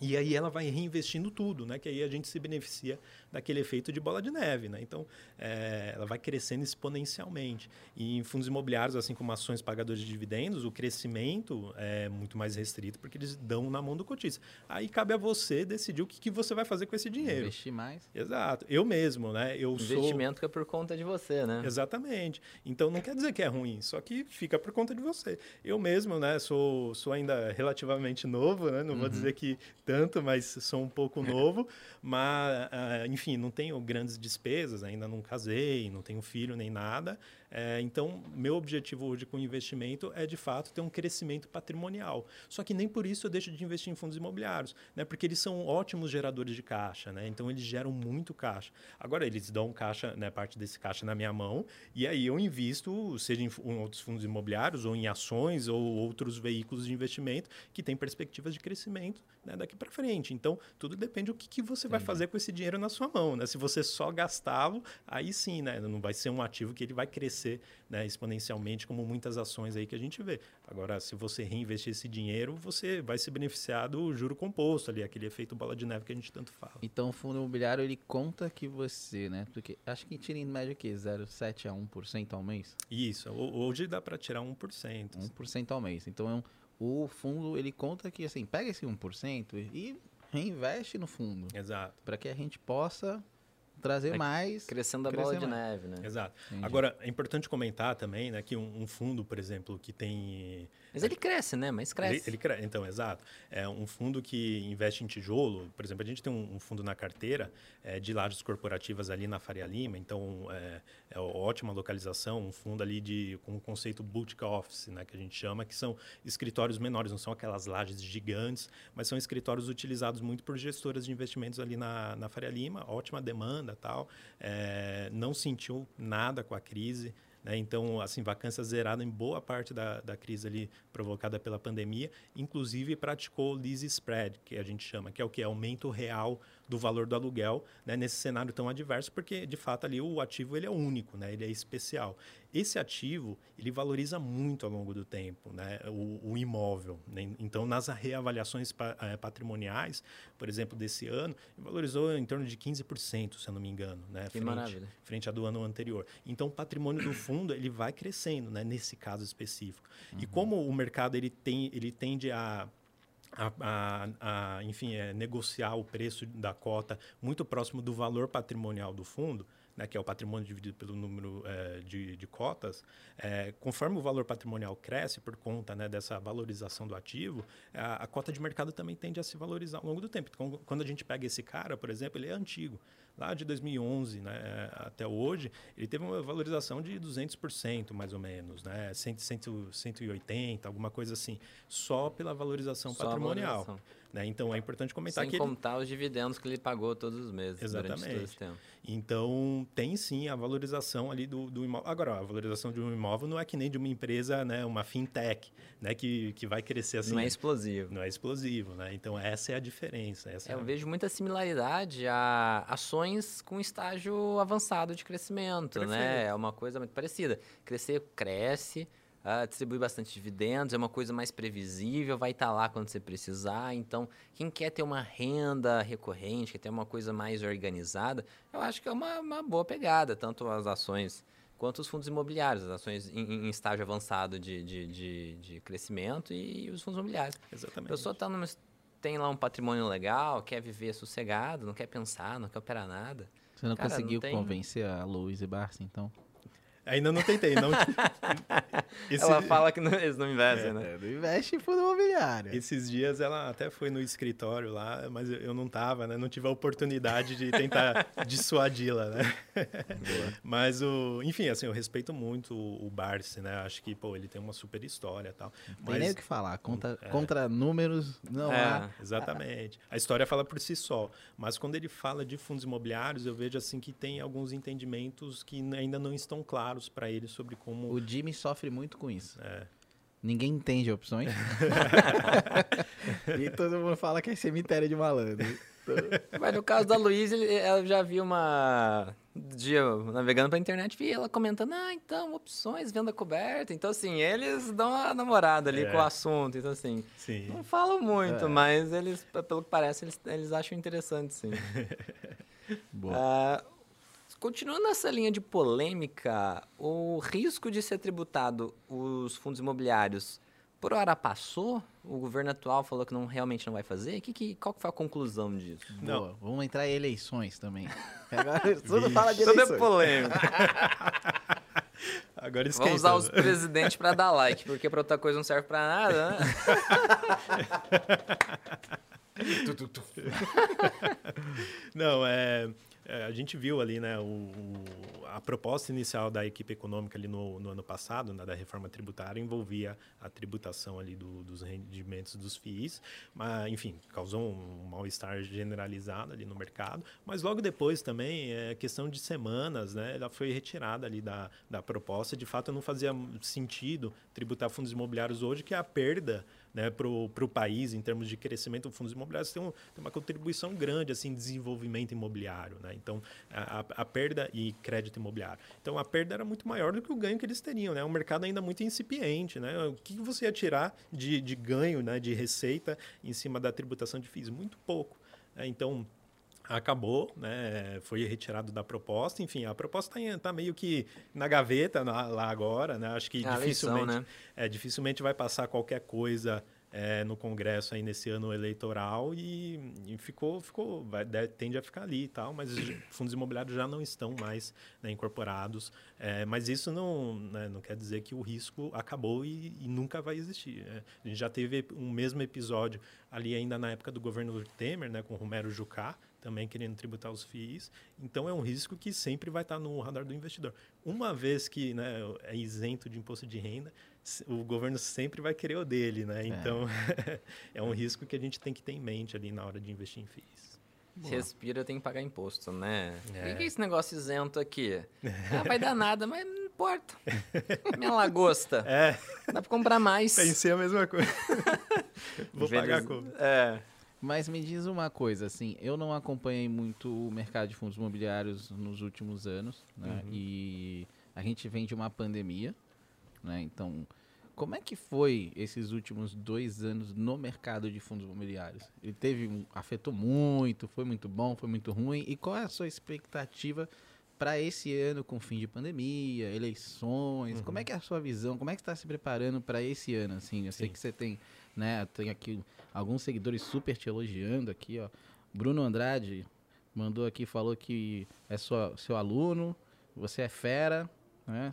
E aí ela vai reinvestindo tudo, né? Que aí a gente se beneficia daquele efeito de bola de neve, né? Então, é, ela vai crescendo exponencialmente. E em fundos imobiliários, assim como ações pagadoras de dividendos, o crescimento é muito mais restrito porque eles dão na mão do cotista. Aí cabe a você decidir o que, que você vai fazer com esse dinheiro. Investir mais. Exato. Eu mesmo, né? Eu sou... Investimento que é por conta de você, né? Exatamente. Então não quer dizer que é ruim, só que fica por conta de você. Eu mesmo, né, sou, sou ainda relativamente novo, né? Não vou dizer que tanto, mas sou um pouco novo, mas ah, enfim, não tenho grandes despesas, ainda não casei, não tenho filho nem nada. É, então, meu objetivo hoje com o investimento é, de fato, ter um crescimento patrimonial. Só que nem por isso eu deixo de investir em fundos imobiliários, né? porque eles são ótimos geradores de caixa, né? então eles geram muito caixa. Agora, eles dão caixa, né, parte desse caixa na minha mão, e aí eu invisto, seja em, em outros fundos imobiliários, ou em ações, ou outros veículos de investimento que têm perspectivas de crescimento né, daqui para frente. Então, tudo depende do que, que você vai fazer com esse dinheiro na sua mão. Né? Se você só gastá-lo, aí sim, né? não vai ser um ativo que ele vai crescer né, exponencialmente, como muitas ações aí que a gente vê. Agora, se você reinvestir esse dinheiro, você vai se beneficiar do juro composto ali, aquele efeito bola de neve que a gente tanto fala. Então o fundo imobiliário ele conta que você, né? Porque acho que tira em média o quê? 0,7 a 1% ao mês? Isso, ho- hoje dá para tirar 1%. 1% ao mês. Então é um- o fundo ele conta que assim, pega esse 1% e reinveste no fundo, Exato. para que a gente possa trazer Vai mais. Crescendo a Crescer bola de mais. neve, né? Exato. Entendi. Agora, é importante comentar também né, que um, um fundo, por exemplo, que tem Mas ele cresce, né? Mas Ele, cresce. ele cre- então, exato. É um fundo que investe em tijolo, por exemplo, a gente tem um, um fundo na carteira é, de lajes corporativas ali na Faria Lima, então é, é ótima localização, um fundo ali de com o conceito boutique office, né, que a gente chama, que são escritórios menores, não são aquelas lajes gigantes, mas são escritórios utilizados muito por gestoras de investimentos ali na, na Faria Lima, ótima demanda, tal, é, não sentiu nada com a crise. né? Então, assim, vacância zerada em boa parte da, da crise ali provocada pela pandemia, inclusive praticou lease spread, que a gente chama, que é o que? Aumento real do valor do aluguel, né? nesse cenário tão adverso, porque, de fato, ali o ativo ele é único, né? ele é especial. Esse ativo, ele valoriza muito ao longo do tempo, né? o, o imóvel. né? Então, nas reavaliações pa- eh, patrimoniais, por exemplo, desse ano, valorizou em torno de 15%, se eu não me engano. Né? Que frente a do ano anterior. Então, o patrimônio do fundo ele vai crescendo, né, nesse caso específico. E como o mercado ele tem, ele tende a a, a- a, enfim, é, negociar o preço da cota muito próximo do valor patrimonial do fundo, né, que é o patrimônio dividido pelo número é, de, de, cotas, é, conforme o valor patrimonial cresce por conta né, dessa valorização do ativo, a, a, cota de mercado também tende a se valorizar ao longo do tempo. Então, quando a gente pega esse cara, por exemplo, ele é antigo. Lá de 2011 né, até hoje, ele teve uma valorização de 200%, mais ou menos, né, 100, 100, 180, alguma coisa assim, só pela valorização só patrimonial. Valorização. Né? Então é importante comentar Sem que. Sem contar ele... os dividendos que ele pagou todos os meses. Exatamente. Durante todo esse tempo. Então tem sim a valorização ali do, do imóvel. Agora, a valorização de um imóvel não é que nem de uma empresa, né, uma fintech, né, que, que vai crescer assim. Não é explosivo. Não é explosivo, né? Então essa é a diferença. Essa é, eu vejo muita similaridade a ações com estágio avançado de crescimento, né? É uma coisa muito parecida. Crescer, cresce uh, distribui bastante dividendos, é uma coisa mais previsível, vai estar tá lá quando você precisar. Então, quem quer ter uma renda recorrente, quer ter uma coisa mais organizada, eu acho que é uma, uma boa pegada, tanto as ações quanto os fundos imobiliários, as ações em, em estágio avançado de, de, de, de, crescimento e os fundos imobiliários. Exatamente. A pessoa tá numa, tem lá um patrimônio legal, quer viver sossegado, não quer pensar, não quer operar nada. Você não Cara, conseguiu não tem... convencer a Louise Barça, então? Ainda não tentei. Não... [LAUGHS] Esse... Ela fala que não, eles não investem, é, né? É, não investe em fundo imobiliário. Esses dias ela até foi no escritório lá, mas eu não tava, né? Não tive a oportunidade de tentar [LAUGHS] dissuadi-la, né? mas, o, enfim, assim, eu respeito muito o, o Barsi, né? Acho que, pô, ele tem uma super história e tal. Não tem nem o que falar. Contra, é. contra números, não é. há... Exatamente. A história fala por si só. Mas quando ele fala de fundos imobiliários, eu vejo, assim, que tem alguns entendimentos que ainda não estão claros claros para ele sobre como. O Jimmy sofre muito com isso. É. Ninguém entende opções. [LAUGHS] e todo mundo fala que é cemitério de malandro. Mas no caso da Luísa, eu já vi uma dia navegando pela internet, vi ela comentando, ah, então, opções, venda coberta. Então, assim, eles dão uma namorada ali é. com o assunto. Então, assim, sim. não falam muito, é. mas eles, pelo que parece, eles, eles acham interessante, sim. [LAUGHS] Boa. Uh, Continuando nessa linha de polêmica, o risco de ser tributado os fundos imobiliários por hora passou? O governo atual falou que não realmente não vai fazer? Que, que, qual que foi a conclusão disso? Não. Boa, vamos entrar em eleições também. [LAUGHS] Agora tudo fala de eleições. Tudo é polêmica. [LAUGHS] Agora esquenta. Vamos usar os presidentes para dar like, [LAUGHS] porque para outra coisa não serve para nada, né? não, é... É, a gente viu ali, né, o, o, a proposta inicial da equipe econômica ali no, no ano passado, né, da reforma tributária, envolvia a tributação ali do, dos rendimentos dos FIIs, mas, enfim, causou um mal-estar generalizado ali no mercado, mas logo depois também, é questão de semanas, né, ela foi retirada ali da, da proposta, de fato não fazia sentido tributar fundos imobiliários hoje, que é a perda né, para o país em termos de crescimento dos fundos imobiliários tem, um, tem, uma contribuição grande assim em desenvolvimento imobiliário né? então a, a, perda e crédito imobiliário então a perda era muito maior do que o ganho que eles teriam né um mercado ainda muito incipiente né o que você ia tirar de, de ganho né de receita em cima da tributação de FIIs muito pouco né? então acabou, né? Foi retirado da proposta. Enfim, a proposta está tá meio que na gaveta lá agora, né? Acho que é dificilmente, eleição, né? é, dificilmente vai passar qualquer coisa é, no Congresso aí nesse ano eleitoral e, e ficou, ficou vai, tende a ficar ali e tal, mas os fundos imobiliários já não estão mais né, incorporados. É, mas isso não, né, não quer dizer que o risco acabou e, e nunca vai existir. Né? A gente já teve um mesmo episódio ali ainda na época do governo Temer, né, com Romero Jucá, também querendo tributar os FIIs. Então, é um risco que sempre vai estar no radar do investidor. Uma vez que né, é isento de imposto de renda, o governo sempre vai querer o dele, né? É. Então, [LAUGHS] é um risco que a gente tem que ter em mente ali na hora de investir em FIIs. Se respira, tem que pagar imposto, né? É. O que é esse negócio isento aqui? [LAUGHS] Ah, vai dar nada, mas não importa. [LAUGHS] Minha lagosta. É. Dá para comprar mais. Pensei a mesma coisa. Vou pagar como? É. Mas me diz uma coisa, assim, eu não acompanhei muito o mercado de fundos imobiliários nos últimos anos, né? Uhum. E a gente vem de uma pandemia, né? Então, como é que foi esses últimos dois anos no mercado de fundos imobiliários? Ele teve, afetou muito, foi muito bom, foi muito ruim? E qual é a sua expectativa para esse ano com fim de pandemia, eleições? Uhum. Como é que é a sua visão? Como é que está se preparando para esse ano? Assim, eu Sim. sei que você tem, né? Tem aqui alguns seguidores super te elogiando aqui, ó. Bruno Andrade mandou aqui, falou que é sua, seu aluno, você é fera, né?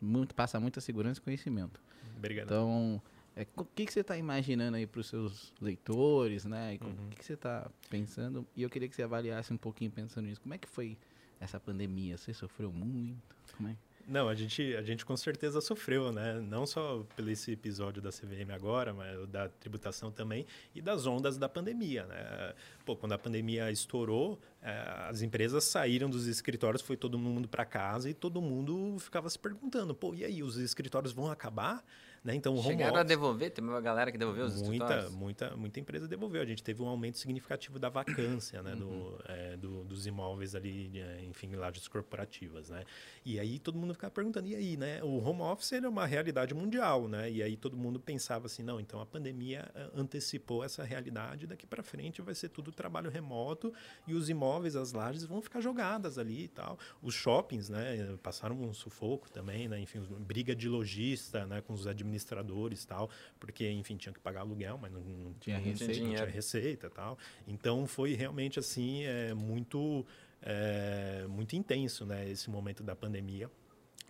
Muito, passa muita segurança e conhecimento. Obrigado. Então, é, o que, que você está imaginando aí para os seus leitores, né? O Uhum. que, que você está pensando? E eu queria que você avaliasse um pouquinho pensando nisso. Como é que foi essa pandemia? Você sofreu muito? Como é? Não, a gente, a gente com certeza sofreu, né? Não só pelo esse episódio da CVM agora, mas da tributação também e das ondas da pandemia, né? Pô, quando a pandemia estourou, eh, as empresas saíram dos escritórios, foi todo mundo para casa e todo mundo ficava se perguntando, pô, e aí, os escritórios vão acabar? Né? Então, o home Chegaram a office- devolver? Tem uma galera que devolveu os muita, escritórios? muita, muita empresa devolveu. A gente teve um aumento significativo da vacância, né, Uhum. do, é, do- dos imóveis ali, eh, enfim, lajes corporativas, né? E aí todo mundo ficava perguntando, e aí, né? O home office ele é uma realidade mundial, né? E aí todo mundo pensava assim, não, então a pandemia eh, antecipou essa realidade, daqui para frente vai ser tudo trabalho remoto e os imóveis, as lajes vão ficar jogadas ali e tal. Os shoppings, né, passaram um sufoco também, né? Enfim, briga de lojista, né, com os administradores e tal, porque, enfim, tinham que pagar aluguel, mas não, não Tinha não receita. tinha Dinheiro. receita e tal. Então, foi realmente, assim, é, muito, é, muito intenso, né, esse momento da pandemia.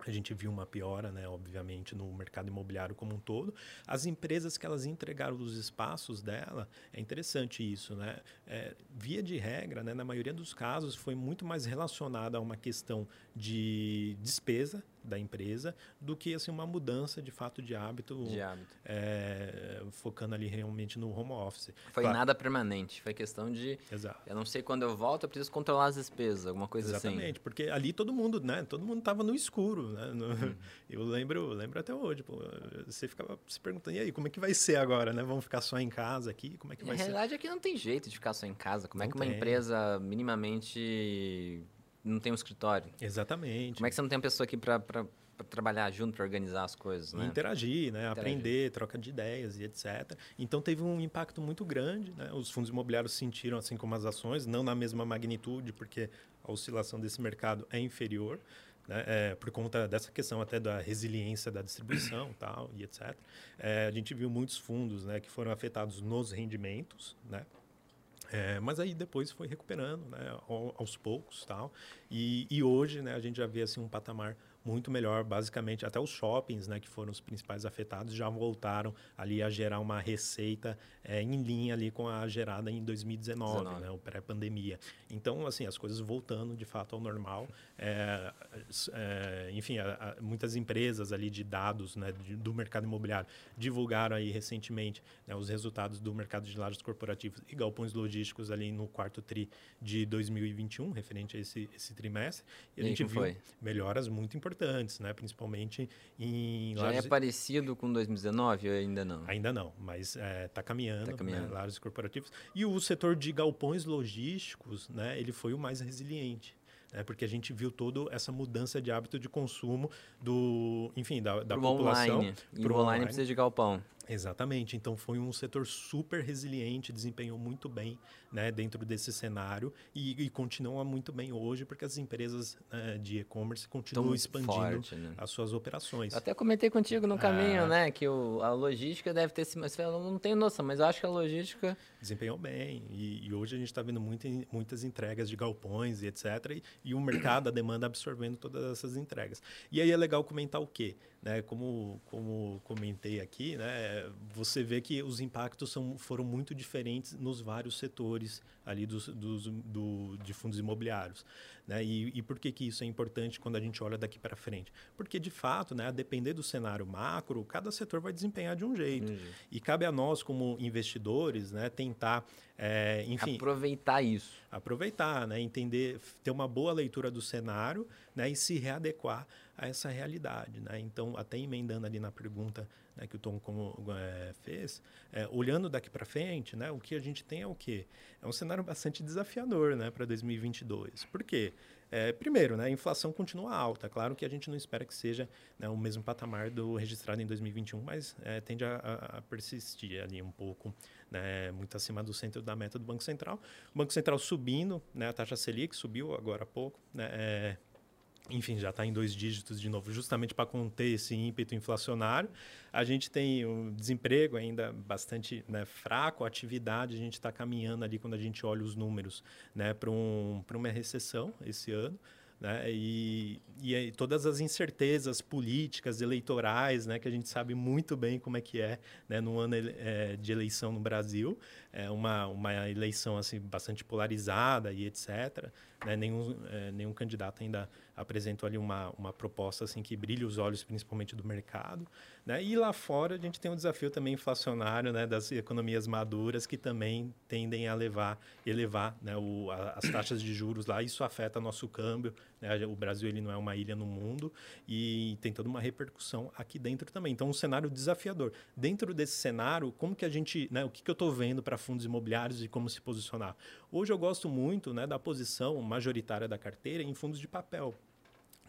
A gente viu uma piora, né, obviamente, no mercado imobiliário como um todo. As empresas que elas entregaram os espaços dela, é interessante isso, né? É, via de regra, né, na maioria dos casos, foi muito mais relacionada a uma questão de despesa da empresa do que assim uma mudança de fato de hábito, De hábito. é, focando ali realmente no home office. Foi Claro. nada permanente. Foi questão de. Exato. Eu não sei quando eu volto, eu preciso controlar as despesas, alguma coisa assim. Exatamente, porque ali todo mundo, né? Todo mundo tava no escuro, né? No- Uhum. [LAUGHS] Eu lembro, lembro até hoje, pô, você ficava se perguntando, e aí, como é que vai ser agora, né? Vamos ficar só em casa aqui? Como é que Na vai ser? realidade é que não tem jeito de ficar só em casa. Como é Não que uma tem. empresa minimamente não tem um escritório? Exatamente. Como é que você não tem uma pessoa aqui pra trabalhar junto, pra organizar as coisas, né? interagir, né? Interagir. Aprender, troca de ideias e etc. Então teve um impacto muito grande, né? Os fundos imobiliários sentiram, assim como as ações, não na mesma magnitude, porque a oscilação desse mercado é inferior, né? É, por conta dessa questão até da resiliência da distribuição [COUGHS] tal, e etc. É, a gente viu muitos fundos né, que foram afetados nos rendimentos, né? É, mas aí depois foi recuperando, né, ao- aos poucos, tal. E, e hoje, né, a gente já vê assim um patamar muito melhor, basicamente até os shoppings, né, que foram os principais afetados, já voltaram ali a gerar uma receita é, em linha ali com a gerada em 2019, 19. né, o pré-pandemia. Então, assim, as coisas voltando de fato ao normal. É, é, enfim, a- a- muitas empresas ali de dados, né, de- do mercado imobiliário divulgaram aí recentemente né, os resultados do mercado de lajes corporativos e galpões logísticos ali no quarto tri de 2021, referente a esse, esse trimestre. E a gente viu foi? melhoras muito importantes, né, principalmente em Já é lajes... parecido com 2019 ou ainda não? Ainda não, mas está caminhando, Tá caminhando. Né, lajes corporativos. E o setor de galpões logísticos, né, ele foi o mais resiliente. Né, porque a gente viu toda essa mudança de hábito de consumo do, enfim, da, da Pro população. online. Pro o online online. precisa de galpão. Exatamente. Então foi um setor super resiliente, desempenhou muito bem né, dentro desse cenário e, e continua muito bem hoje, porque as empresas né, de e-commerce continuam Tão expandindo forte, né? as suas operações. Eu até comentei contigo no caminho, Ah. né? Que o, a logística deve ter se. Mas eu não tenho noção, mas eu acho que a logística. Desempenhou bem. E, e hoje a gente está vendo muita, muitas entregas de galpões e etc. E, e o mercado, a demanda absorvendo todas essas entregas. E aí é legal comentar o quê? Né, como, como comentei aqui, né, você vê que os impactos são, foram muito diferentes nos vários setores ali dos, dos, do, de fundos imobiliários. Né? E, e por que, que isso é importante quando a gente olha daqui para frente? Porque, de fato, né, a depender do cenário macro, cada setor vai desempenhar de um jeito. E cabe a nós, como investidores, né, tentar, é, enfim, Aproveitar isso. aproveitar, né, entender, ter uma boa leitura do cenário né, e se readequar a essa realidade. Né? Então, até emendando ali na pergunta né, que o Tom como, é, fez, é, olhando daqui para frente, né, o que a gente tem é o quê? É um cenário bastante desafiador né, para 2022. Por quê? É, primeiro, né, a inflação continua alta. Claro que a gente não espera que seja né, o mesmo patamar do registrado em 2021, mas é, tende a- a persistir ali um pouco, né, muito acima do centro da meta do Banco Central. O Banco Central subindo, né, a taxa Selic subiu agora há pouco, né, é, enfim, já está em dois dígitos de novo, justamente para conter esse ímpeto inflacionário. A gente tem o desemprego ainda bastante né, fraco, a atividade, a gente está caminhando ali, quando a gente olha os números, né, para um, uma recessão esse ano. Né? E, e todas as incertezas políticas, eleitorais, né? que a gente sabe muito bem como é que é né? no ano é, de eleição no Brasil, é uma, uma eleição assim bastante polarizada e etc. Né? Nenhum, é, nenhum candidato ainda apresentou ali uma, uma proposta assim que brilhe os olhos, principalmente do mercado. Né? E lá fora a gente tem um desafio também inflacionário né, das economias maduras que também tendem a levar, elevar né, o, a, as taxas de juros lá. Isso afeta nosso câmbio. Né? O Brasil ele não é uma ilha no mundo e tem toda uma repercussão aqui dentro também. Então, um cenário desafiador. Dentro desse cenário, como que a gente, né, o que, que eu estou vendo para fundos imobiliários e como se posicionar? Hoje eu gosto muito né, da posição majoritária da carteira em fundos de papel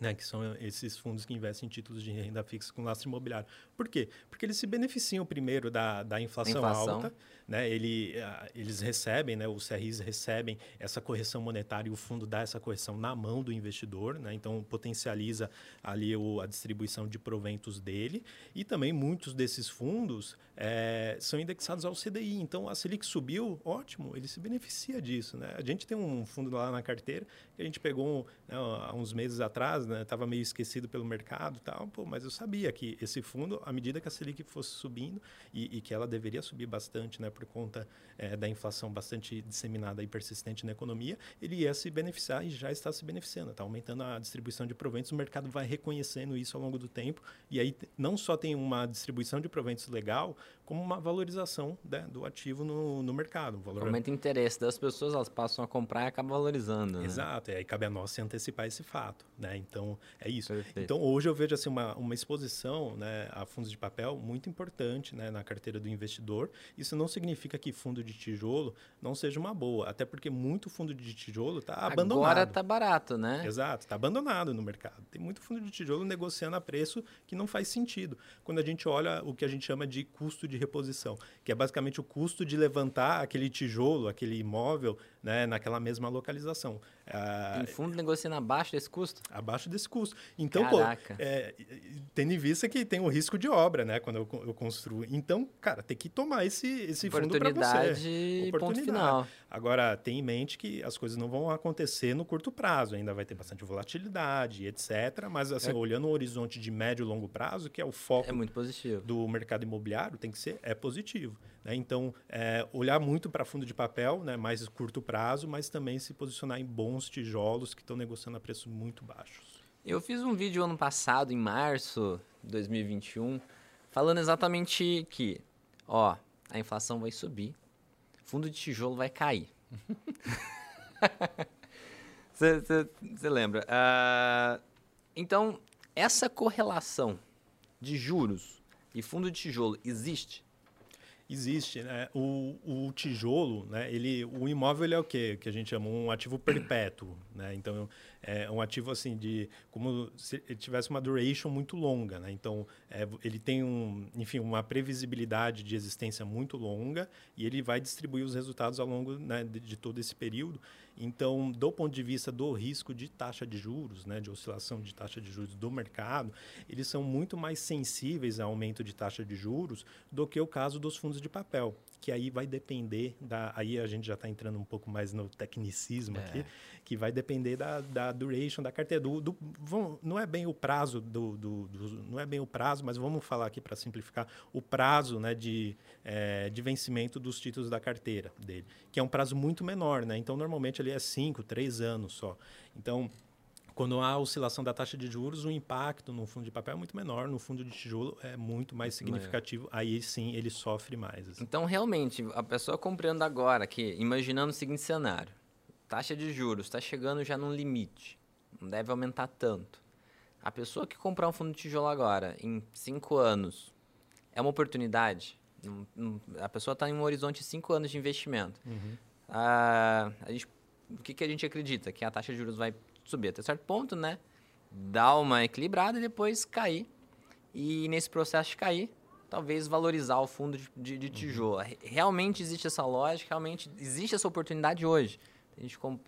né, que são esses fundos que investem em títulos de renda fixa com lastro imobiliário. Por quê? Porque eles se beneficiam primeiro da, da inflação, inflação. alta, né, ele, eles recebem, né, os CRIs recebem essa correção monetária e o fundo dá essa correção na mão do investidor, né, então potencializa ali o, a distribuição de proventos dele e também muitos desses fundos é, são indexados ao CDI, então a Selic subiu, ótimo, ele se beneficia disso. Né? A gente tem um fundo lá na carteira que a gente pegou né, há uns meses atrás, estava né, meio esquecido pelo mercado tal, pô, mas eu sabia que esse fundo, à medida que a Selic fosse subindo e, e que ela deveria subir bastante, né, por conta é, da inflação bastante disseminada e persistente na economia, ele ia se beneficiar e já está se beneficiando, está aumentando a distribuição de proventos, o mercado vai reconhecendo isso ao longo do tempo, e aí não só tem uma distribuição de proventos legal, como uma valorização né, do ativo no, no mercado. valor... Aumenta o interesse das pessoas, elas passam a comprar e acabam valorizando. Né? Exato, e aí cabe a nós se antecipar esse fato. Né? Então, é isso. Perfeito. Então, hoje eu vejo assim, uma, uma exposição né, a fundos de papel muito importante né, na carteira do investidor. Isso não significa que fundo de tijolo não seja uma boa, até porque muito fundo de tijolo está abandonado. Agora está barato, né? Exato, está abandonado no mercado. Tem muito fundo de tijolo negociando a preço que não faz sentido. Quando a gente olha o que a gente chama de custo de de reposição, que é basicamente o custo de levantar aquele tijolo, aquele imóvel, né, naquela mesma localização. Ah, Tem fundo negociando abaixo desse custo? Abaixo desse custo. Então, pô, é, tendo em vista que tem o risco de obra, né, quando eu, eu construo. Então, cara, tem que tomar esse, esse fundo para você. Oportunidade, ponto final. Agora, tem em mente que as coisas não vão acontecer no curto prazo, ainda vai ter bastante volatilidade, etc. Mas, assim, é. olhando o horizonte de médio e longo prazo, que é o foco é muito positivo. do mercado imobiliário, tem que ser é positivo. Né? Então, é, olhar muito para fundo de papel, né, mais curto prazo, mas também se posicionar em bons tijolos que estão negociando a preços muito baixos. Eu fiz um vídeo ano passado, em março de 2021, falando exatamente que, ó, a inflação vai subir, fundo de tijolo vai cair. [LAUGHS] Você lembra? Uh, então, essa correlação de juros e fundo de tijolo existe? Existe, né? O, o tijolo, né? Ele, o imóvel ele é o quê? Que a gente chama um ativo perpétuo, né? Então é um ativo assim de como se ele tivesse uma duration muito longa, né? Então é, ele tem um, enfim, uma previsibilidade de existência muito longa e ele vai distribuir os resultados ao longo né, de, de todo esse período. Então, do ponto de vista do risco de taxa de juros, né, de oscilação de taxa de juros do mercado, eles são muito mais sensíveis a aumento de taxa de juros do que o caso dos fundos de papel, que aí vai depender da. Aí a gente já está entrando um pouco mais no tecnicismo é. aqui, que vai depender da, da duration da carteira. Do, do, não é bem o prazo do, do, do, Não é bem o prazo, mas vamos falar aqui para simplificar o prazo né, de, é, de vencimento dos títulos da carteira dele, que é um prazo muito menor, né? Então, normalmente ele é 5, 3 anos só. Então, quando há oscilação da taxa de juros, o impacto no fundo de papel é muito menor, no fundo de tijolo é muito mais significativo. É. Aí sim ele sofre mais. Assim. Então, realmente, a pessoa comprando agora, que imaginando o seguinte cenário: taxa de juros está chegando já num limite, não deve aumentar tanto. A pessoa que comprar um fundo de tijolo agora, em cinco anos, é uma oportunidade? A pessoa está em um horizonte de cinco anos de investimento. Uhum. Ah, gente, o que, que a gente acredita? Que a taxa de juros vai subir até certo ponto, né? Dar uma equilibrada e depois cair. E nesse processo de cair, talvez valorizar o fundo de, de, de tijolo. Uhum. Realmente existe essa lógica, realmente existe essa oportunidade hoje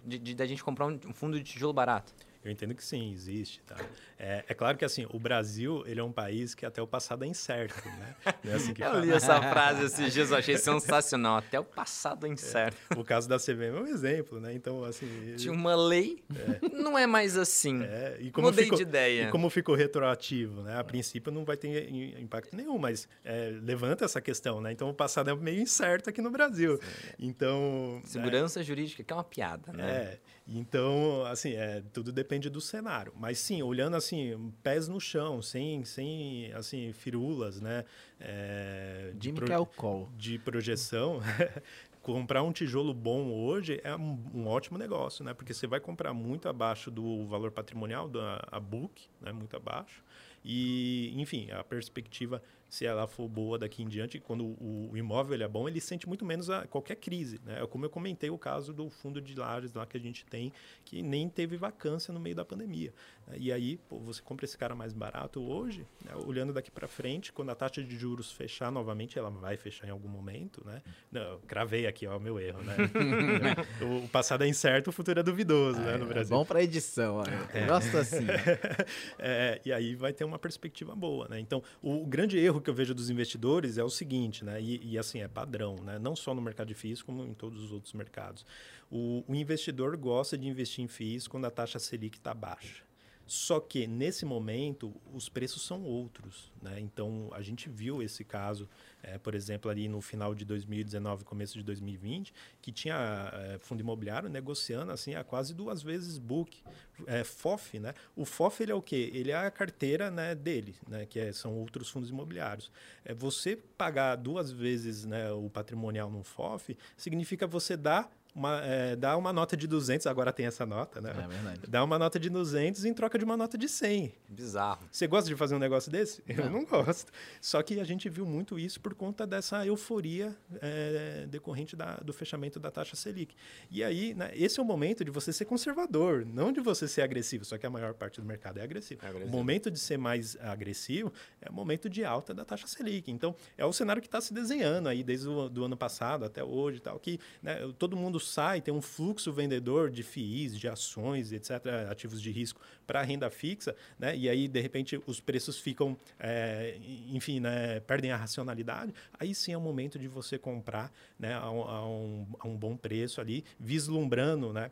de, de a gente comprar um fundo de tijolo barato. Eu entendo que sim, existe. Tá? É, é, claro que assim, o Brasil ele é um país que até o passado é incerto, né? É assim eu fala. li essa [LAUGHS] frase esses dias, eu achei sensacional. Até o passado é incerto. É, o caso da CVM é um exemplo, né? Então, assim... Tinha uma lei, é. não é mais assim. É, e como Mudei ficou, de ideia. E como ficou retroativo, né? A princípio não vai ter impacto nenhum, mas é, levanta essa questão, né? Então, o passado é meio incerto aqui no Brasil. Sim. Então... Segurança jurídica, que é uma piada, né? É. Então, assim, é, tudo depende do cenário. Mas sim, olhando assim, pés no chão, sem, sem assim, firulas, né? É, de, pro, call. de projeção. [LAUGHS] comprar um tijolo bom hoje é um, um, ótimo negócio, né? Porque você vai comprar muito abaixo do valor patrimonial da a book, né? Muito abaixo. E, enfim, a perspectiva se ela for boa daqui em diante, quando o, o imóvel é bom, ele sente muito menos a qualquer crise. Né? Como eu comentei o caso do fundo de lajes lá que a gente tem, que nem teve vacância no meio da pandemia. Né? E aí, pô, você compra esse cara mais barato hoje, né? olhando daqui para frente, quando a taxa de juros fechar novamente, ela vai fechar em algum momento, né? Não, cravei aqui, ó, o meu erro, né? [LAUGHS] o, passado é incerto, o futuro é duvidoso, né, no é, Brasil. É bom para edição, é. eu gosto assim. [LAUGHS] é, e aí vai ter uma perspectiva boa, né? Então, o grande erro que eu vejo dos investidores é o seguinte, né? E, e assim, é padrão, né? Não só no mercado de FIIs, como em todos os outros mercados. O, o investidor gosta de investir em FIIs quando a taxa Selic está baixa. Só que nesse momento os preços são outros, né? Então a gente viu esse caso, é, por exemplo, ali no final de 2019, começo de 2020, que tinha é, fundo imobiliário negociando assim a quase duas vezes book, é, FOF, né? O FOF ele é o quê? Ele é a carteira né, dele, né? Que é, são outros fundos imobiliários. É você pagar duas vezes né, o patrimonial no FOF significa você dar uma, é, dá uma nota de 200, agora tem essa nota, né? É verdade. Dá uma nota de 200 em troca de uma nota de 100. Bizarro. Você gosta de fazer um negócio desse? Não. Eu não gosto. Só que a gente viu muito isso por conta dessa euforia é, decorrente da, do fechamento da taxa Selic. E aí, né, esse é o momento de você ser conservador, não de você ser agressivo. Só que a maior parte do mercado é agressivo. É agressivo. O momento de ser mais agressivo é o momento de alta da taxa Selic. Então, é o cenário que está se desenhando aí desde o do ano passado até hoje, tal, que né, todo mundo sai, tem um fluxo vendedor de FIIs, de ações, etc., ativos de risco para renda fixa, né? e aí, de repente, os preços ficam, é, enfim, né, perdem a racionalidade, aí sim é o momento de você comprar né, a, a, um, a um bom preço ali, vislumbrando, né?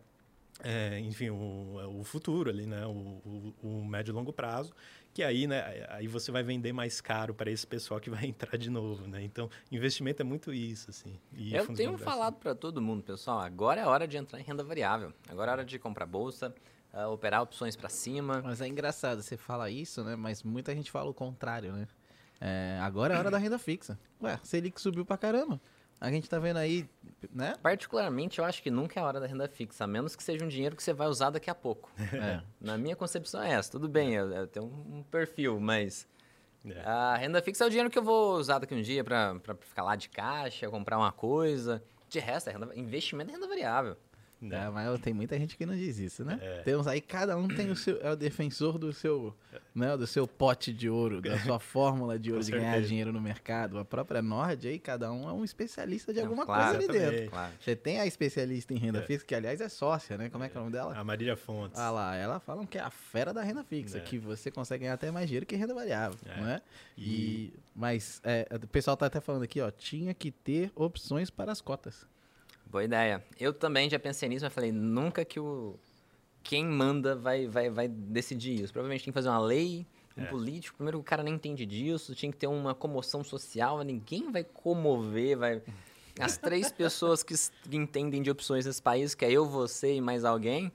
É, enfim, o, o futuro ali, né? O, o, o, médio e longo prazo que aí, né, aí você vai vender mais caro para esse pessoal que vai [LAUGHS] entrar de novo, né? Então, investimento é muito isso, assim. Eu tenho falado para todo mundo, pessoal, agora é hora de entrar em renda variável. Agora é hora de comprar bolsa, uh, operar opções para cima. Mas é engraçado, você fala isso, né? Mas muita gente fala o contrário, né? É, agora é hora da renda fixa. Ué, Selic subiu pra caramba. A gente tá vendo aí, né? Particularmente, eu acho que nunca é hora da renda fixa, a menos que seja um dinheiro que você vai usar daqui a pouco. [LAUGHS] É. Na minha concepção é essa. Tudo bem, eu, eu tenho um perfil, mas é. a renda fixa é o dinheiro que eu vou usar daqui um dia para ficar lá de caixa, comprar uma coisa. De resto, é renda, investimento é renda variável. É, mas tem muita gente que não diz isso, né? É. Temos aí, cada um tem o seu, é o defensor do seu, né, do seu pote de ouro, da sua fórmula de [LAUGHS] ouro de ganhar dinheiro no mercado. A própria Nord aí, cada um é um especialista de alguma claro, coisa ali dentro. Claro. Você tem a especialista em renda é. fixa, que aliás é sócia, né? Como é que é o nome dela? A Marília Fontes. Ah lá, ela fala que é a fera da renda fixa, é. que você consegue ganhar até mais dinheiro que renda variável, é. não é? E... e mas o pessoal tá até falando aqui, ó, tinha que ter opções para as cotas. Boa ideia. Eu também já pensei nisso, mas falei, nunca que o quem manda vai, vai, vai decidir isso. Provavelmente tem que fazer uma lei, um é. político. Primeiro, o cara nem entende disso, tinha que ter uma comoção social, ninguém vai comover, vai... As três pessoas que, que entendem de opções nesse país, que é eu, você e mais alguém,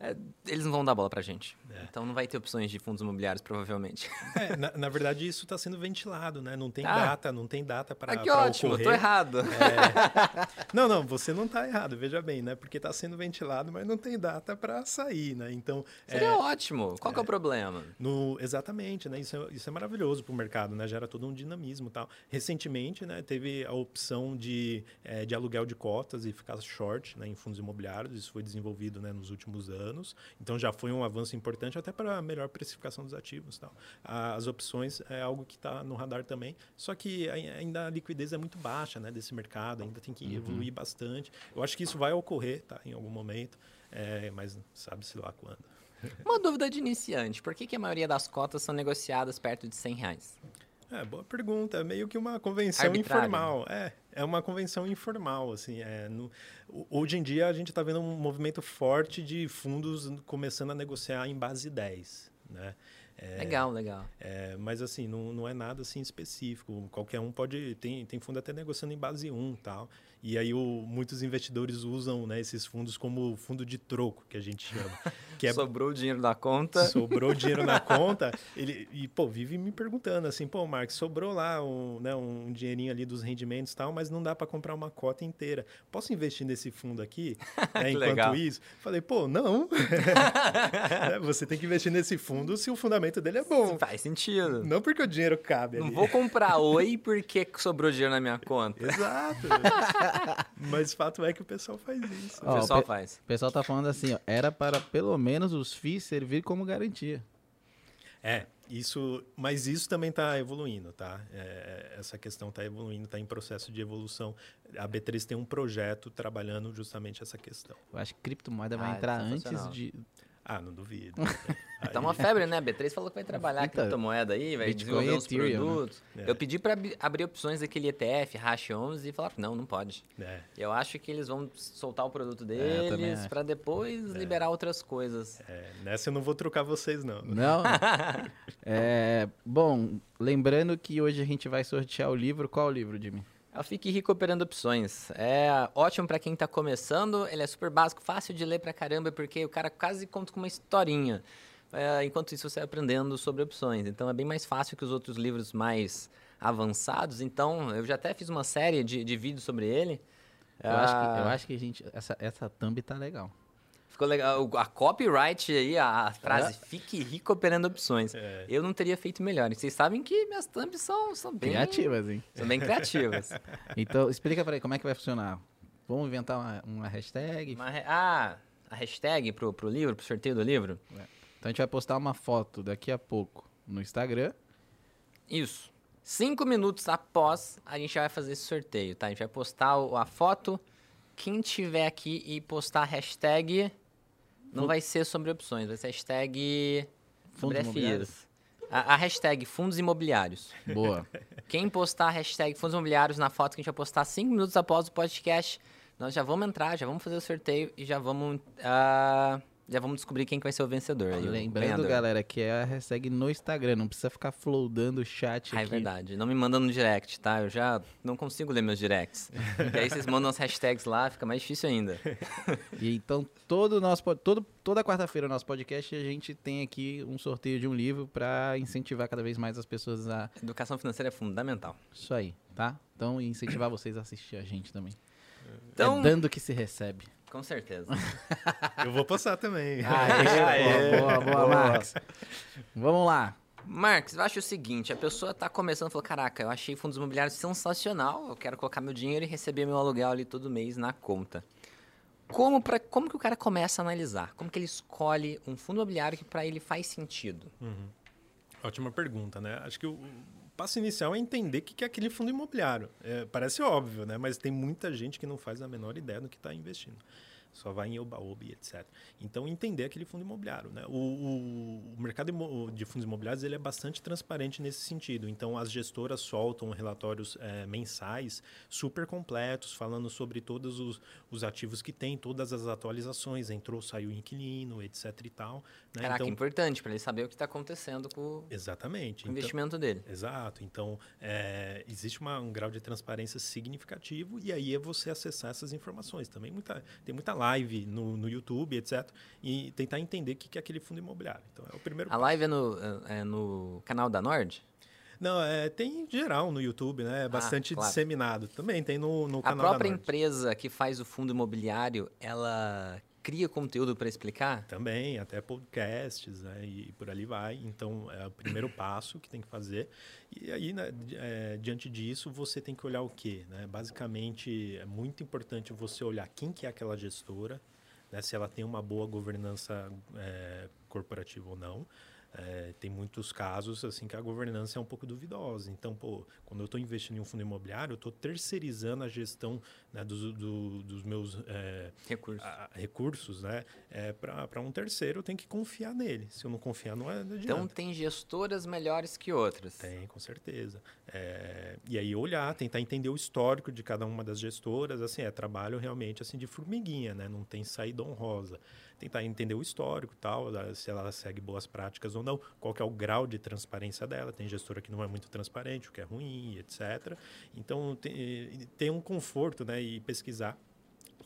é, eles não vão dar bola pra gente. É. Então não vai ter opções de fundos imobiliários, provavelmente. [LAUGHS] É, na, na, verdade, isso está sendo ventilado, né? Não tem ah. data, não tem data para. Ah, que ótimo, ocorrer. tô errado. É. [LAUGHS] não, não, você não está errado, veja bem, né? Porque está sendo ventilado, mas não tem data para sair, né? Então. Seria é, ótimo. Qual é, é o problema? No, exatamente, né? Isso é, isso é maravilhoso para o mercado, né? Gera todo um dinamismo tal. Recentemente, né, teve a opção de, é, de aluguel de cotas e ficar short né, em fundos imobiliários. Isso foi desenvolvido né, nos últimos anos. Então já foi um avanço importante até para a melhor precificação dos ativos. Tal. As opções é algo que está no radar também, só que ainda a liquidez é muito baixa né, desse mercado, ainda tem que uhum. evoluir bastante. Eu acho que isso vai ocorrer tá, em algum momento, é, mas sabe-se lá quando. Uma dúvida de iniciante: por que, que a maioria das cotas são negociadas perto de 100 reais? É, boa pergunta. É meio que uma convenção Arbitrário, informal. É, é uma convenção informal, assim. É, no- hoje em dia a gente está vendo um movimento forte de fundos começando a negociar em base 10, né? É, Legal, legal. é, mas assim, não, não é nada assim específico. Qualquer um pode. Tem, tem fundo até negociando em base 1 tal. E aí o, muitos investidores usam né, esses fundos como fundo de troco, que a gente chama. Que é Sobrou o dinheiro da conta. sobrou dinheiro na [LAUGHS] conta, ele e pô, vive me perguntando assim, pô, Marcos, sobrou lá um, né, um dinheirinho ali dos rendimentos e tal, mas não dá para comprar uma cota inteira. Posso investir nesse fundo aqui? [LAUGHS] Né, enquanto legal. isso? Falei, pô, não. Né, [LAUGHS] Você tem que investir nesse fundo se o fundamento dele é bom. Faz sentido. Não porque o dinheiro cabe Não ali. vou comprar oi porque sobrou dinheiro na minha conta. Exato. Mas fato é que o pessoal faz isso. O Ó, pessoal pe- faz. O pessoal tá falando assim, ó, era para pelo menos os FIIs servir como garantia. É, isso, mas isso também está evoluindo, tá? É, essa questão está evoluindo, está em processo de evolução. A B3 tem um projeto trabalhando justamente essa questão. Eu acho que criptomoeda vai Ah, entrar antes sensacional. de... Ah, não duvido. [LAUGHS] Tá uma febre, né? A B3 falou que vai trabalhar Então, criptomoeda aí, vai Bitcoin desenvolver uns Ethereum, né? produtos. É. Eu pedi para abrir opções daquele ETF, Hash 11, e falaram que não, não pode. É, Eu acho que eles vão soltar o produto É, deles acho. para depois liberar outras coisas. é, nessa eu não vou trocar vocês, não. Não? [LAUGHS] é, bom, lembrando que hoje a gente vai sortear o livro. Qual o livro, Jimmy? É o Fique Rico Operando Opções. É ótimo para quem tá começando, ele é super básico, fácil de ler pra caramba, porque o cara quase conta com uma historinha. É, enquanto isso, você vai aprendendo sobre opções. Então, é bem mais fácil que os outros livros mais avançados. Então, eu já até fiz uma série de, de vídeos sobre ele. Eu, acho que, eu Ah, acho que a gente... Essa, essa thumb tá legal. Ficou legal. A copyright aí, a frase Fique Rico Operando Opções. É. Eu não teria feito melhor. E vocês sabem que minhas thumbs são, são bem... Criativas, hein? São bem criativas. [LAUGHS] Então, explica pra aí como é que vai funcionar. Vamos inventar uma, uma hashtag. Uma re- Ah, a hashtag pro, pro livro, pro sorteio do livro? Então a gente vai postar uma foto daqui a pouco no Instagram. Isso. Cinco minutos após, a gente vai fazer esse sorteio, tá? A gente vai postar a foto. Quem tiver aqui e postar a hashtag, não vai ser sobre opções, vai ser hashtag Fundos imobiliários? A, a hashtag fundos imobiliários. Boa. Quem postar a hashtag fundos imobiliários na foto que a gente vai postar cinco minutos após o podcast, nós já vamos entrar, já vamos fazer o sorteio e já vamos, ah, já vamos descobrir quem que vai ser o vencedor. aí, Lembrando, ganhador. galera, que é a hashtag no Instagram. Não precisa ficar flowdando o chat Ah, é aqui. verdade. Não me manda no direct, tá? Eu já não consigo ler meus directs. e aí vocês mandam as hashtags lá, fica mais difícil ainda. [LAUGHS] E então, todo nosso, todo, toda quarta-feira, no nosso podcast, a gente tem aqui um sorteio de um livro para incentivar cada vez mais as pessoas a. Educação financeira é fundamental. Isso aí, tá? Então, incentivar vocês a assistir a gente também. Então, É dando que se recebe. Com certeza. [LAUGHS] Eu vou postar também. [LAUGHS] Aê, boa, boa, boa, Max. Vamos lá. Marcos, eu acho o seguinte, a pessoa tá começando e falou, caraca, eu achei fundos imobiliários sensacional, eu quero colocar meu dinheiro e receber meu aluguel ali todo mês na conta. Como, pra, como que o cara começa a analisar? Como que ele escolhe um fundo imobiliário que para ele faz sentido? Ótima pergunta, né? Acho que o passo inicial é entender o que é aquele fundo imobiliário. É, parece óbvio, né? Mas tem muita gente que não faz a menor ideia do que está investindo. Só vai em oba-oba e etc. Então, entender aquele fundo imobiliário. Né? O, o- o mercado de fundos imobiliários ele é bastante transparente nesse sentido. Então, as gestoras soltam relatórios eh, mensais super completos, falando sobre todos os, os ativos que tem, todas as atualizações, entrou, saiu inquilino, etc e tal. Né? Caraca, então, importante para ele saber o que está acontecendo com exatamente. o Então- investimento dele. Exato. Então, é, existe uma- um grau de transparência significativo e aí é você acessar essas informações. Também muita, tem muita live no, no YouTube, etc. E tentar entender o que que é aquele fundo imobiliário. Então, é o primeiro A live é no, é no canal da Nord? Não, é, tem em geral no YouTube, né? É bastante claro. disseminado. Também tem no, no A canal própria da Nord. empresa que faz o fundo imobiliário, ela cria conteúdo para explicar? Também, até podcasts, né? E por ali vai. Então, é o primeiro [CLEARS THROAT] passo que tem que fazer. E aí, né, é, diante disso, você tem que olhar o quê? Né? Basicamente, é muito importante você olhar quem que é aquela gestora, né? se ela tem uma boa governança é, corporativa ou não. É, tem muitos casos assim que a governança é um pouco duvidosa. Então, pô, quando eu estou investindo em um fundo imobiliário, eu estou terceirizando a gestão né, dos, do, dos meus é, recursos, a, recursos né, é, para um terceiro, eu tenho que confiar nele. Se eu não confiar, não é adianta. Então, tem gestoras melhores que outras? Tem, com certeza. É, e aí olhar, tentar entender o histórico de cada uma das gestoras, assim, é trabalho realmente assim de formiguinha, né? Não tem saída honrosa tentar entender o histórico tal, se ela segue boas práticas ou não, qual é o grau de transparência dela. Tem gestora que não é muito transparente, o que é ruim, etc. Então, tem, tem um conforto né, e pesquisar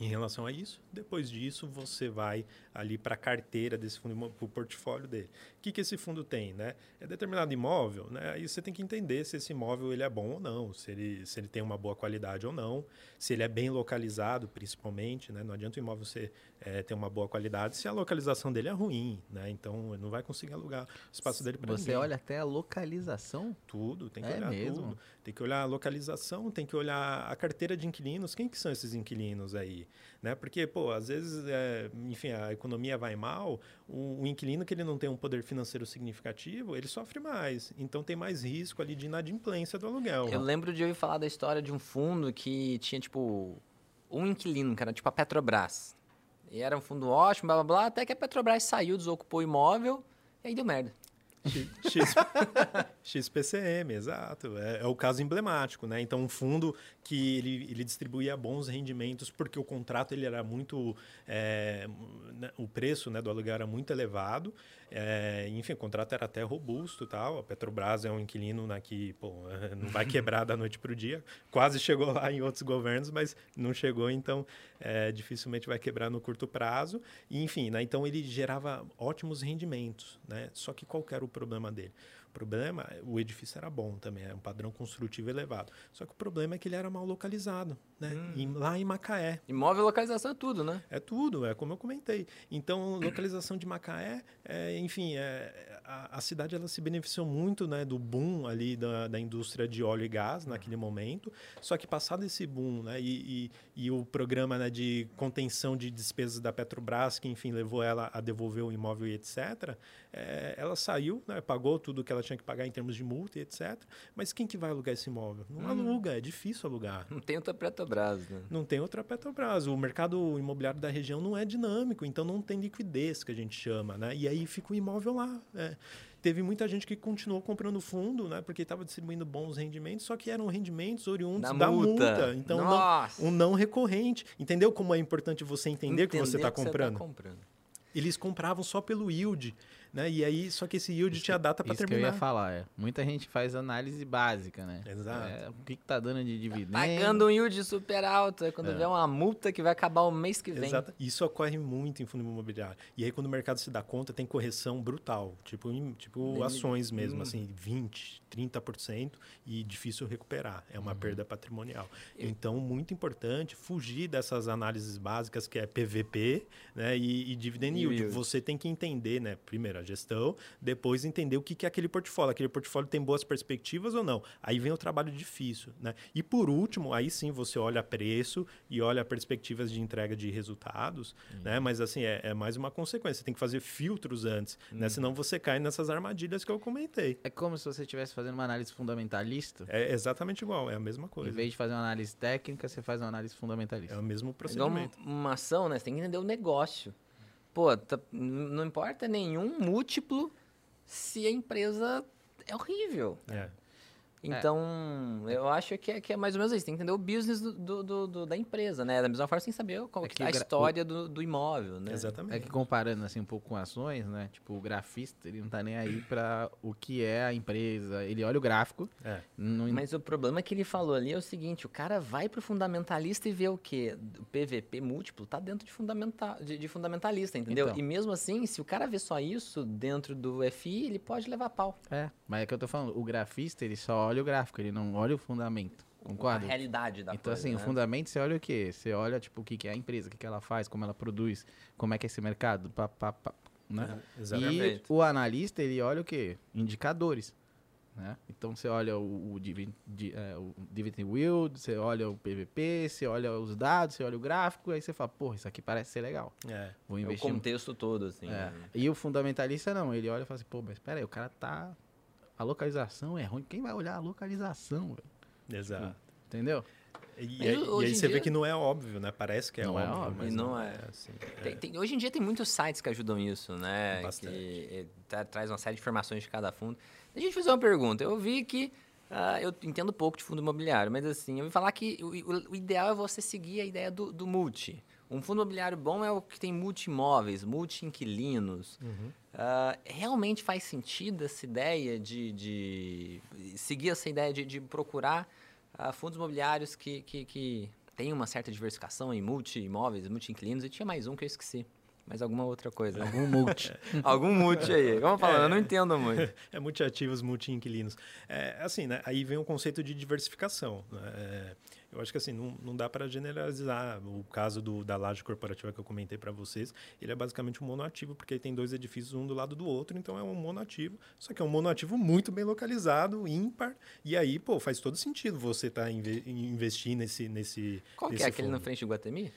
em relação a isso. Depois disso, você vai ali para a carteira desse fundo, para o portfólio dele. O que, que esse fundo tem? Né? É determinado imóvel, né? aí você tem que entender se esse imóvel ele é bom ou não, se ele, se ele tem uma boa qualidade ou não, se ele é bem localizado, principalmente. Né? Não adianta o imóvel ser, é, ter uma boa qualidade se a localização dele é ruim. Né? Então, não vai conseguir alugar o espaço dele para Você olha até a localização? Tudo, tem que é olhar mesmo? tudo. Tem que olhar a localização, tem que olhar a carteira de inquilinos. Quem que são esses inquilinos aí? Né? Porque, pô, às vezes, é, enfim, a economia vai mal, o, o, inquilino que ele não tem um poder financeiro significativo, ele sofre mais. Então tem mais risco ali de inadimplência do aluguel. Eu lembro de ouvir falar da história de um fundo que tinha, tipo, um inquilino, que era tipo a Petrobras. E era um fundo ótimo, blá blá blá, até que a Petrobras saiu, desocupou o imóvel, e aí deu merda. X, XPCM, [LAUGHS] exato. É, é, o caso emblemático, né? Então, um fundo que ele, ele distribuía bons rendimentos porque o contrato ele era muito... É, né, o preço né, do aluguel era muito elevado. É, enfim, o contrato era até robusto tal. A Petrobras é um inquilino né, que pô, [LAUGHS] não vai quebrar da noite para o dia. Quase chegou lá em outros governos, mas não chegou, então é, dificilmente vai quebrar no curto prazo. E, enfim, né, então ele gerava ótimos rendimentos. Né? Só que qual era o problema dele? O problema, o edifício era bom também, é um padrão construtivo elevado. Só que o problema é que ele era mal localizado, né? Hum. Em, lá em Macaé. Imóvel localização é tudo, né? É tudo, é como eu comentei. Então, localização de Macaé, é, enfim, é, a, a, cidade ela se beneficiou muito né, do boom ali da, da indústria de óleo e gás naquele momento. Só que passado esse boom né, e, e, e o programa né, de contenção de despesas da Petrobras, que enfim levou ela a devolver o imóvel e etc., é, ela saiu, né, pagou tudo que ela tinha que pagar em termos de multa e etc. Mas quem que vai alugar esse imóvel? Não hum. aluga, é difícil alugar. Não tem outra Petrobras, né? Não tem outra Petrobras. O mercado imobiliário da região não é dinâmico, então não tem liquidez, que a gente chama, né? E aí fica o imóvel lá. É. Teve muita gente que continuou comprando fundo, né? Porque estava distribuindo bons rendimentos, só que eram rendimentos oriundos da, da multa. multa. Então, não, um não recorrente. Entendeu como é importante você entender, o que você está comprando? Tá comprando? Eles compravam só pelo yield. Né? E aí, só que esse yield isso, tinha data para terminar. Isso que eu ia falar, é. Muita gente faz análise básica, né? Exato. É, o que, que tá dando de dividendo. Pagando um yield super alto, é quando é. vê uma multa que vai acabar o mês que vem. Exato. Isso ocorre muito em fundo imobiliário. E aí, quando o mercado se dá conta, tem correção brutal. Tipo, tipo ações mesmo, hum. assim, 20%, 30% e difícil recuperar. É uma uhum. perda patrimonial. Então, muito importante fugir dessas análises básicas que é PVP né, e, e dividend yield. yield. Você tem que entender, né? Primeiro, a gestão, depois entender o que é aquele portfólio. Aquele portfólio tem boas perspectivas ou não. Aí vem o trabalho difícil. Né? E por último, aí sim você olha preço e olha perspectivas de entrega de resultados, uhum. né? mas assim, é, é, mais uma consequência. Você tem que fazer filtros antes, né? uhum. né? senão você cai nessas armadilhas que eu comentei. É como se você estivesse fazendo uma análise fundamentalista? É exatamente igual, é a mesma coisa. Em vez de fazer uma análise técnica, você faz uma análise fundamentalista. É o mesmo procedimento. É uma, uma ação, né? Você tem que entender o negócio pô, tá, não importa nenhum múltiplo se a empresa é horrível. É. Então, é. eu acho que é, que é mais ou menos isso. Tem que entender o business do, do, do, da empresa, né? Da mesma forma, sem saber qual é a história do, do imóvel, né? Exatamente. É que comparando assim um pouco com ações, né? Tipo, o grafista, ele não tá nem aí para o que é a empresa. Ele olha o gráfico. É. Não... Mas o problema que ele falou ali é o seguinte, o cara vai pro fundamentalista e vê o quê? O PVP múltiplo tá dentro de, fundamental, de, de fundamentalista, entendeu? Então. E mesmo assim, se o cara vê só isso dentro do FI, ele pode levar pau. É, mas é que eu tô falando, o grafista, ele só olha o gráfico, ele não olha o fundamento. Concorda? A realidade da então, coisa. Então, assim, né? o fundamento você olha o quê? Você olha, tipo, o que, que é a empresa, o que, que ela faz, como ela produz, como é que é esse mercado, pá, pá, pá, né? É, exatamente. E o analista, ele olha o quê? Indicadores. Né? Então você olha o, o, divi- di- é, o dividend yield, você olha o PVP, você olha os dados, você olha o gráfico, aí você fala, porra, isso aqui parece ser legal. É. Vou É o investir. contexto todo, assim. É. né? E o fundamentalista não, ele olha e fala assim, pô, mas pera aí, o cara tá. A localização é ruim. Quem vai olhar a localização, velho? Exato. Entendeu? E, e hoje aí você vê dia- que não é óbvio, né? Parece que é Não é óbvio, óbvio. mas E não não é. é assim. Tem- tem- hoje em dia tem muitos sites que ajudam isso, né? Bastante. Que tra- traz uma série de informações de cada fundo. Deixa eu te fazer uma pergunta. Eu vi que. ah, eu entendo pouco de fundo imobiliário, mas assim, eu ouvi falar que o, o- o ideal é você seguir a ideia do, do multi. Um fundo imobiliário bom é o que tem multi-imóveis, multi-inquilinos. Uhum. Ah, realmente faz sentido essa ideia de, de seguir essa ideia de, de procurar ah, fundos imobiliários que, que, que tenham uma certa diversificação em multi-imóveis, multi-inquilinos? E tinha mais um que eu esqueci. Mais alguma outra coisa. Algum multi. [LAUGHS] Algum multi aí. Vamos falando, eu não entendo muito. [LAUGHS] É multiativos, multi-inquilinos. É, assim, né? Aí vem o conceito de diversificação. né? É, eu acho que assim, não, não dá para generalizar. O caso do, da laje corporativa que eu comentei para vocês, ele é basicamente um monoativo, porque ele tem dois edifícios um do lado do outro, então é um monoativo. Só que é um monoativo muito bem localizado, ímpar. E aí, pô, faz todo sentido você estar tá inve investir nesse, nesse. Qual que nesse é? Aquele na fundo. frente do Guatemi?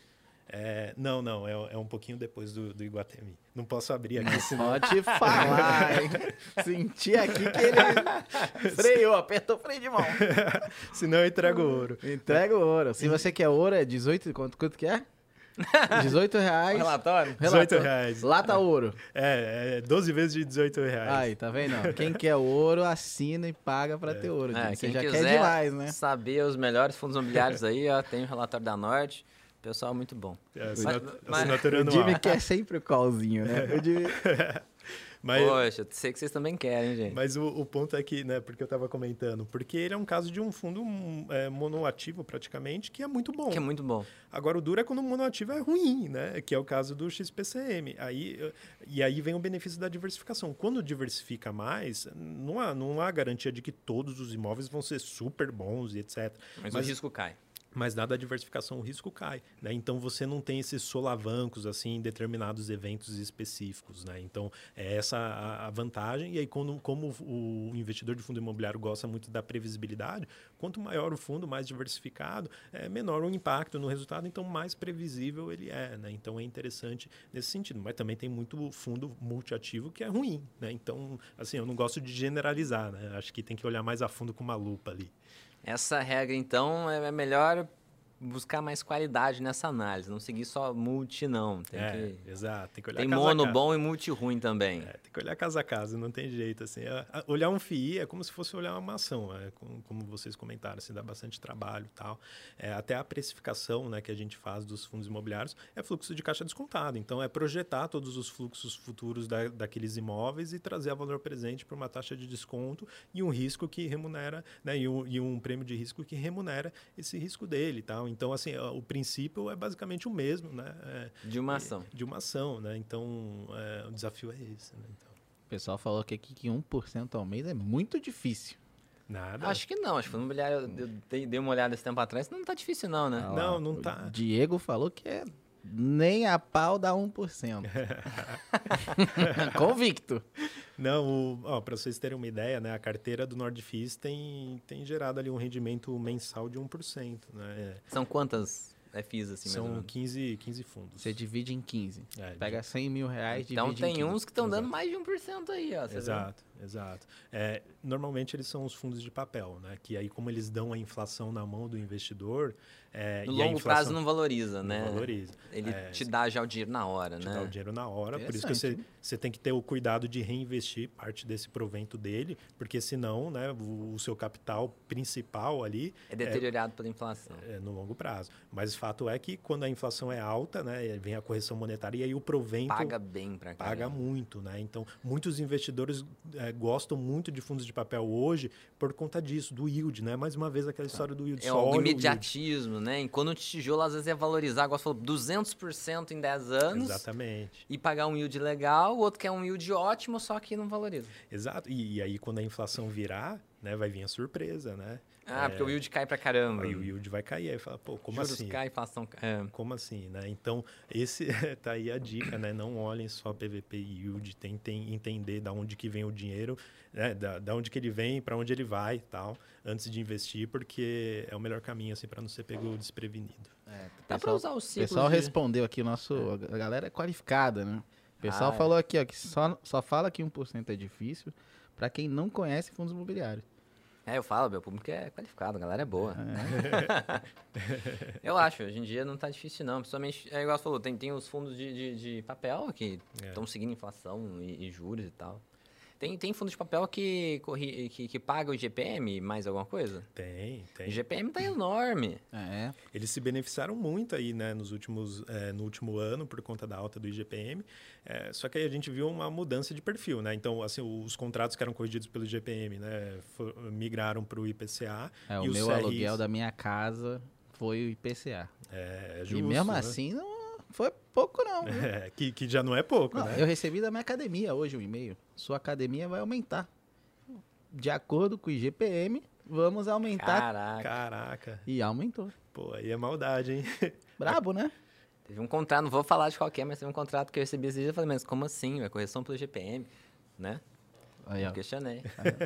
É, não, não, é, é um pouquinho depois do, do Iguatemi. Não posso abrir aqui, senão. Pode falar, hein? [LAUGHS] Senti aqui que ele freou, apertou o freio de mão. [LAUGHS] senão eu entrego ouro. Entrega o ouro. Se você quer ouro, é 18, quanto, quanto que é? [LAUGHS] 18 reais. Relatório? 18 Relator. reais. Lata ouro. É, é 12 vezes de 18 reais. Aí, tá vendo? Quem quer ouro, assina e paga pra ter ouro. É, quem já quiser quer demais, né? saber os melhores fundos imobiliários aí, ó, tem o relatório da Norte. Pessoal, muito bom. É, Mas- assinatura O anual. Jimmy quer sempre o callzinho, né? O Jimmy... [LAUGHS] Mas, Poxa, sei que vocês também querem, gente. mas o, o ponto é que, né, porque eu estava comentando, porque ele é um caso de um fundo é, monoativo praticamente, que é muito bom. Que é muito bom. Agora, o duro é quando o monoativo é ruim, né? Que é o caso do XPCM. Aí, e aí vem o benefício da diversificação. Quando diversifica mais, não há, não há garantia de que todos os imóveis vão ser super bons e etc. Mas, Mas- o risco cai. Mas dada a diversificação, o risco cai, né? Então você não tem esses solavancos assim em determinados eventos específicos, né? Então é essa a, vantagem. E aí quando, como o investidor de fundo imobiliário gosta muito da previsibilidade, quanto maior o fundo, mais diversificado, é menor o impacto no resultado, então mais previsível ele é, né? Então é interessante nesse sentido. Mas também tem muito fundo multiativo que é ruim, né? Então assim eu não gosto de generalizar, né? Acho que tem que olhar mais a fundo com uma lupa ali. Essa regra, então, é melhor buscar mais qualidade nessa análise. Não seguir só multi, não. Tem, é, que... exato. Tem que olhar tem mono bom e multi ruim também. É, tem que olhar casa a casa, não tem jeito. Assim. A- olhar um FII é como se fosse olhar uma ação, é, com- como vocês comentaram, assim, dá bastante trabalho e tal. É, até a precificação né, que a gente faz dos fundos imobiliários é fluxo de caixa descontado. Então, é projetar todos os fluxos futuros da, daqueles imóveis e trazer a valor presente para uma taxa de desconto e um risco que remunera, né, e, um, e um prêmio de risco que remunera esse risco dele tal. Então, assim, o princípio é basicamente o mesmo, né? É, De uma ação. de uma ação, né? Então, é, o desafio é esse, né? Então, O pessoal falou que aqui que 1% ao mês é muito difícil. nada. Acho que não. Acho que eu dei, dei uma olhada esse tempo atrás, não tá difícil não, né? Não, não o tá. Diego falou que é nem a pau dá 1%. [LAUGHS] Convicto. Não, para vocês terem uma ideia, né? A carteira do Nordfis tem, tem gerado ali um rendimento mensal de 1%, né? São quantas FIs, assim, mais ou São menos? 15, 15 fundos. Você divide em 15. É, Pega 100 mil reais, Então divide em tem 15. uns que estão dando Exato. mais de 1% aí, ó. você vê? Exato. É, normalmente eles são os fundos de papel, né? Que aí, como eles dão a inflação na mão do investidor. É, No longo prazo não valoriza, não né? valoriza. Ele É, te dá já o dinheiro na hora, te né? dá o dinheiro na hora. Por isso que você, você tem que ter o cuidado de reinvestir parte desse provento dele, porque senão, né, o, o seu capital principal ali É deteriorado pela inflação. é no longo prazo. Mas o fato é que quando a inflação é alta, né, vem a correção monetária e aí o provento Paga bem cá. paga muito, né? Então, muitos investidores é, gostam muito de fundos de papel hoje por conta disso, do yield, né? Mais uma vez aquela história do yield. É o imediatismo, né? Enquanto o tijolo às vezes ia valorizar, agora falou 200% em 10 anos Exatamente. e pagar um yield legal, o outro quer um yield ótimo, só que não valoriza. Exato. E, e aí, quando a inflação virar, né, vai vir a surpresa, né? Ah, porque o yield cai pra caramba. Aí o yield vai cair, aí fala, pô, como Juros assim? cai, inflação cai. É. Como assim, né? Então, esse [LAUGHS] tá aí a dica, né? Não olhem só PVP e yield, tentem entender da onde que vem o dinheiro, né? Da, da onde que ele vem, para onde ele vai, e tal, antes de investir, porque é o melhor caminho assim para não ser pego desprevenido. É, Dá pra pessoal- usar o O ciclo pessoal de... respondeu aqui, o nosso, a galera é qualificada, né? O pessoal Ah, é. falou aqui, ó, que só, só fala que 1% é difícil pra quem não conhece fundos imobiliários. É, eu falo, meu público é qualificado, a galera é boa. É. [LAUGHS] eu acho, hoje em dia não tá difícil não. Principalmente, é igual você falou, tem, tem os fundos de, de, de papel que É. estão seguindo inflação e, e juros e tal. Tem, tem fundo de papel que, corri, que, que paga o IGPM mais alguma coisa? Tem, O tem. IGPM tá enorme. É, Eles se beneficiaram muito aí, né, nos últimos, eh, no último ano por conta da alta do IGPM. eh, só que aí a gente viu uma mudança de perfil, né? Então, assim, os contratos que eram corrigidos pelo IGPM, né, migraram para o IPCA. é, o e meu CRIs aluguel da minha casa foi o IPCA. É, é e justo, mesmo né? assim não foi pouco não. viu? É, que, que já não é pouco, Não, né? eu recebi da minha academia hoje um e-mail. Sua academia vai aumentar. De acordo com o IGPM, vamos aumentar. Caraca. Caraca, E aumentou. pô, aí é maldade, hein? [LAUGHS] Brabo, né? Teve um contrato, não vou falar de qual que é, mas teve um contrato que eu recebi esses dias. Eu falei, mas como assim? É correção pelo IGPM, né? Aí, Eu questionei.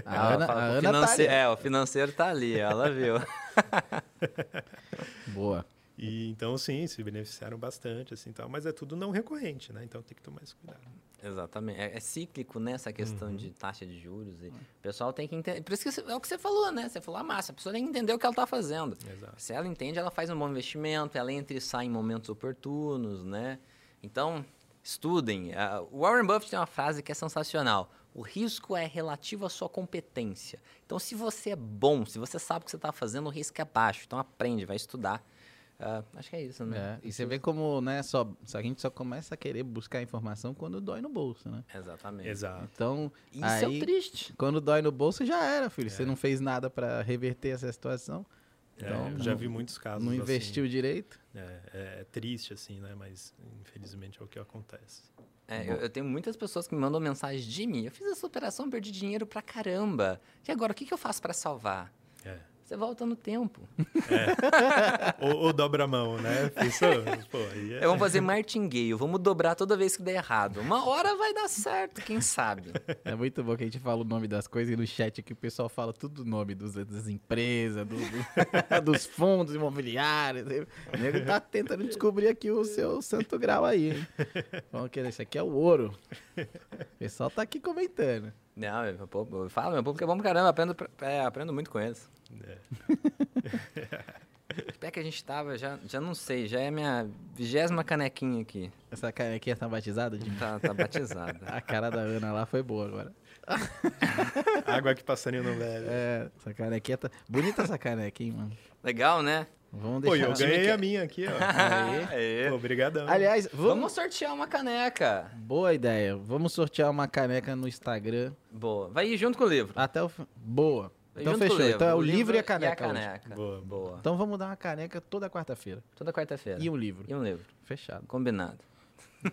A Ela Ana, fala, a o Ana tá finance- ali. É, o financeiro tá ali, ela viu. [LAUGHS] Boa. E então, sim, se beneficiaram bastante, assim, tal. Mas é tudo não recorrente, né? Então tem que tomar esse cuidado. Exatamente. É, é cíclico, né? Essa questão Uhum. de taxa de juros. E o pessoal tem que entender. Por isso que é o que você falou, né? Você falou, ah, massa, a pessoa tem que entender o que ela tá fazendo. Exato. Se ela entende, ela faz um bom investimento, ela entra e sai em momentos oportunos, né? Então, estudem. O Warren Buffett tem uma frase que é sensacional. O risco é relativo à sua competência. Então, se você é bom, se você sabe o que você está fazendo, o risco é baixo. Então, aprende, vai estudar. Ah, acho que é isso, né? É, e você vê como, né, só, só a gente só começa a querer buscar informação quando dói no bolso, né? Exatamente. Exato. Então, Isso é o aí, triste. quando dói no bolso, já era, filho. Você não fez nada pra reverter essa situação. É, Então, eu já não- vi muitos casos. Não assim, investiu direito. É, é- é triste, assim, né? Mas infelizmente é o que acontece. É, eu, eu tenho muitas pessoas que me mandam mensagem de mim. Eu fiz essa operação, perdi dinheiro pra caramba. E agora, o que, que eu faço pra salvar? É. Você volta no tempo. ou, ou dobra a mão, né? Pensou? Pô, aí é... É, vamos fazer martingale, vamos dobrar toda vez que der errado. Uma hora vai dar certo, quem sabe? É muito bom que a gente fala o nome das coisas e no chat aqui o pessoal fala tudo o nome dos, das empresas, do- do- [LAUGHS] dos fundos imobiliários. O nego tá tentando descobrir aqui o seu santo grau aí, hein? Falando que esse aqui é o ouro. O pessoal tá aqui comentando. Não, eu, pô, eu falo, meu público é bom pra caramba, aprendo, é, aprendo muito com eles. É. Que [LAUGHS] pé que a gente tava, já, já não sei, já é a minha vigésima canequinha aqui. Essa canequinha tá batizada de Tá, tá batizada. [LAUGHS] A cara da Ana lá foi boa agora. [LAUGHS] Água que passarinho não bebe. É, essa canequinha tá. Bonita essa caneca, hein, mano? Legal, né? Vamos Pô, deixar. eu ganhei a minha aqui, ó. Aê. Pô, obrigadão. Aliás, vamos. Vamos sortear uma caneca. Boa ideia. Vamos sortear uma caneca no Instagram Boa. Vai ir junto com o livro. até o. Boa. Então fechou. Então é o livro e a E a caneca. hoje. caneca. Boa. Boa. Então vamos dar uma caneca toda quarta-feira. Toda quarta-feira. E um livro. E um livro. Fechado. Combinado.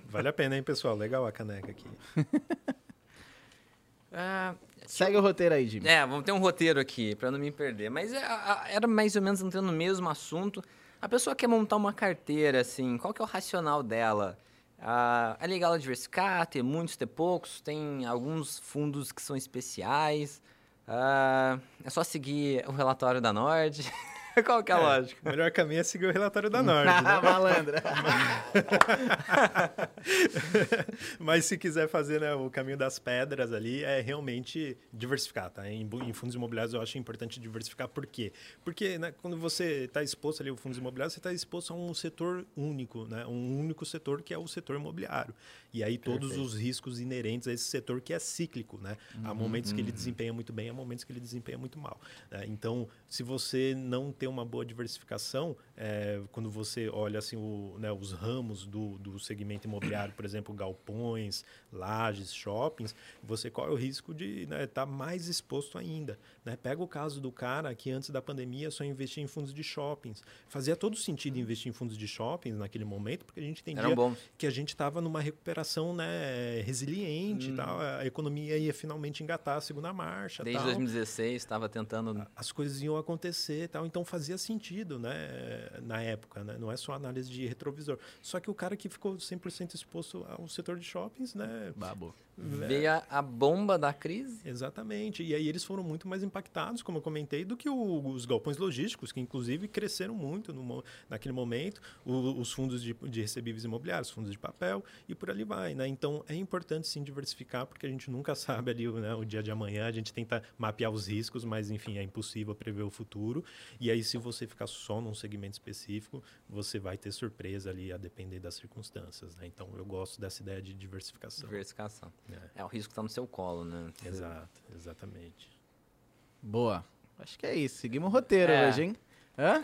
Vale a pena, hein, pessoal? Legal a caneca aqui. [LAUGHS] Ah, Segue o roteiro aí, Jimmy. É, vamos ter um roteiro aqui, pra não me perder. Mas é, era mais ou menos entrando no mesmo assunto. A pessoa quer montar uma carteira, assim, qual que é o racional dela? Ah, é legal ela diversificar, ter muitos, ter poucos, tem alguns fundos que são especiais. Ah, é só seguir o relatório da Nord. [LAUGHS] [LAUGHS] qual que é a lógica? O melhor caminho é seguir o relatório da Norte, né? [LAUGHS] Malandra. [LAUGHS] Mas se quiser fazer né, o caminho das pedras ali, é realmente diversificar, tá? Em, em fundos imobiliários eu acho importante diversificar. Por quê? Porque né, quando você está exposto ali ao fundos imobiliários, você está exposto a um setor único, né? Um único setor que é o setor imobiliário. E aí todos Perfeito. os riscos inerentes a esse setor que é cíclico, né? há momentos que ele desempenha muito bem, há momentos que ele desempenha muito mal. né? Então, se você não ter uma boa diversificação, é, quando você olha assim, o, né, os ramos do, do segmento imobiliário, por exemplo, galpões, lajes, shoppings, você corre o risco de estar né, tá mais exposto ainda. Né? Pega o caso do cara que antes da pandemia só investia em fundos de shoppings. Fazia todo sentido investir em fundos de shoppings naquele momento, porque a gente entendia que a gente estava numa recuperação né, resiliente, hum. tal, a economia ia finalmente engatar a segunda marcha. Desde tal. 2016 estava tentando. As coisas iam acontecer, tal, então fazia sentido né, na época, né? não é só análise de retrovisor. Só que o cara que ficou 100% exposto ao setor de shoppings, né? Babo. Veio a, a, bomba da crise. Exatamente. E aí eles foram muito mais impactados, como eu comentei, do que o, os galpões logísticos, que inclusive cresceram muito no, naquele momento, o, os fundos de, de, recebíveis imobiliários, fundos de papel e por ali vai. Né? Então é importante sim diversificar, porque a gente nunca [LAUGHS] sabe ali né, o dia de amanhã, a gente tenta mapear os riscos, mas enfim, é impossível prever o futuro. E aí, se você ficar só num segmento específico, você vai ter surpresa ali a depender das circunstâncias. Né? Então eu gosto dessa ideia de diversificação. Diversificação. É, é o risco está no seu colo, né? Exato, exatamente. Boa. Acho que é isso. Seguimos o roteiro é. hoje, hein? Hã?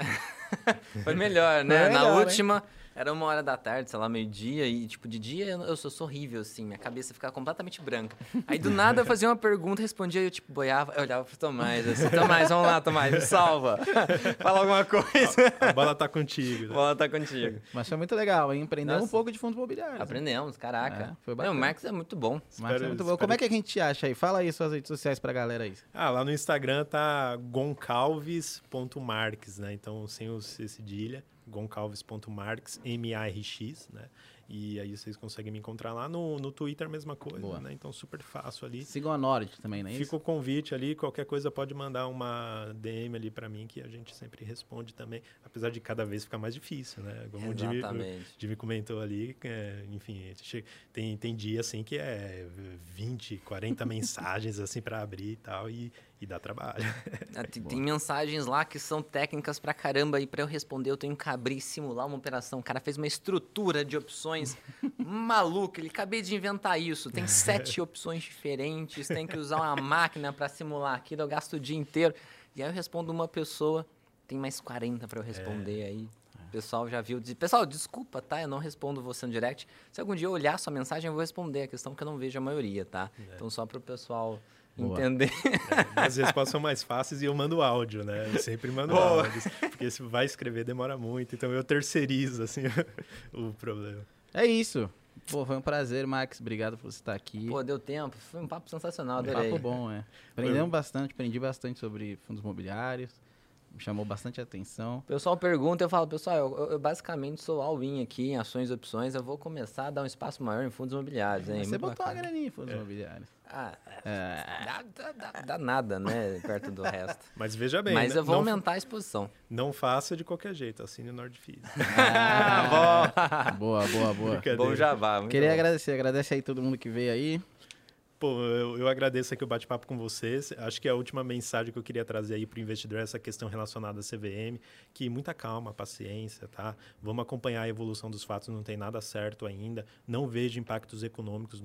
[LAUGHS] Foi melhor, né? Foi melhor, Na última, hein? Era uma hora da tarde, sei lá, meio-dia, e, tipo, de dia eu, eu sou horrível, assim, minha cabeça ficava completamente branca. Aí, do nada, eu [LAUGHS] fazia uma pergunta, respondia, e eu, tipo, boiava, eu olhava pro Tomás, assim, Tomás, vamos lá, Tomás, me salva. [LAUGHS] Fala alguma coisa. A, a bola tá contigo. Né? A bola tá contigo. Mas foi muito legal, hein? Aprendemos um pouco de fundos imobiliários. Aprendemos, caraca. É, foi bacana. Não, o Marcos é muito bom. Marcos é muito bom. Como é que a gente acha aí? Fala aí suas redes sociais pra galera aí. Ah, lá no Instagram tá goncalves.marques, né? Então, sem o C cedilha goncalves.marx, M-A-R-X, né? E aí vocês conseguem me encontrar lá no, no Twitter, mesma coisa, Boa. né? Então, super fácil ali. Sigam a Nord também, não é Fica o convite ali, qualquer coisa pode mandar uma DM ali para mim, que a gente sempre responde também, apesar de cada vez ficar mais difícil, né? Como Exatamente. o Jimmy, o Jimmy comentou ali, é, enfim, tem, tem dia assim que é 20, 40 [LAUGHS] mensagens assim para abrir e tal, e e dá trabalho. [LAUGHS] Ah, tem, mensagens lá que são técnicas pra caramba e para eu responder eu tenho que abrir e simular uma operação. O cara fez uma estrutura de opções [LAUGHS] maluca. Ele acabei de inventar isso. Tem [LAUGHS] sete opções diferentes, tem que usar uma máquina para simular aquilo, eu gasto o dia inteiro. E aí eu respondo uma pessoa, tem mais 40 para eu responder é. aí. O pessoal já viu. Pessoal, desculpa, tá? Eu não respondo você no direct. Se algum dia eu olhar sua mensagem, eu vou responder. A questão é que eu não vejo a maioria, tá? É. Então, só para o pessoal Entender. É, as respostas são mais fáceis e eu mando áudio, né? Eu sempre mando Boa. áudios. Porque se vai escrever demora muito. Então eu terceirizo, assim, [LAUGHS] o problema. É isso. Pô, foi um prazer, Max. Obrigado por você estar aqui. Pô, deu tempo. Foi um papo sensacional, um adorei. papo bom, é. Aprendemos bastante, aprendi bastante sobre fundos imobiliários me chamou bastante atenção. O pessoal pergunta, eu falo, pessoal, eu, eu basicamente sou all-in aqui em ações e opções, eu vou começar a dar um espaço maior em fundos imobiliários. Hein? Você botou bacana. uma graninha em fundos é. imobiliários. Ah, é. dá, dá, dá, nada, né, perto do resto. [LAUGHS] Mas veja bem, Mas né? eu vou não, aumentar a exposição. Não faça de qualquer jeito, assine o NordFeed. [LAUGHS] Ah, [LAUGHS] boa, boa, boa. Bom jabá. Queria bom. agradecer, agradece aí todo mundo que veio aí. Pô, eu, eu, agradeço aqui o bate-papo com vocês. Acho que a última mensagem que eu queria trazer aí para o investidor é essa questão relacionada à CVM, que muita calma, paciência, tá? Vamos acompanhar a evolução dos fatos, não tem nada certo ainda. Não vejo impactos econômicos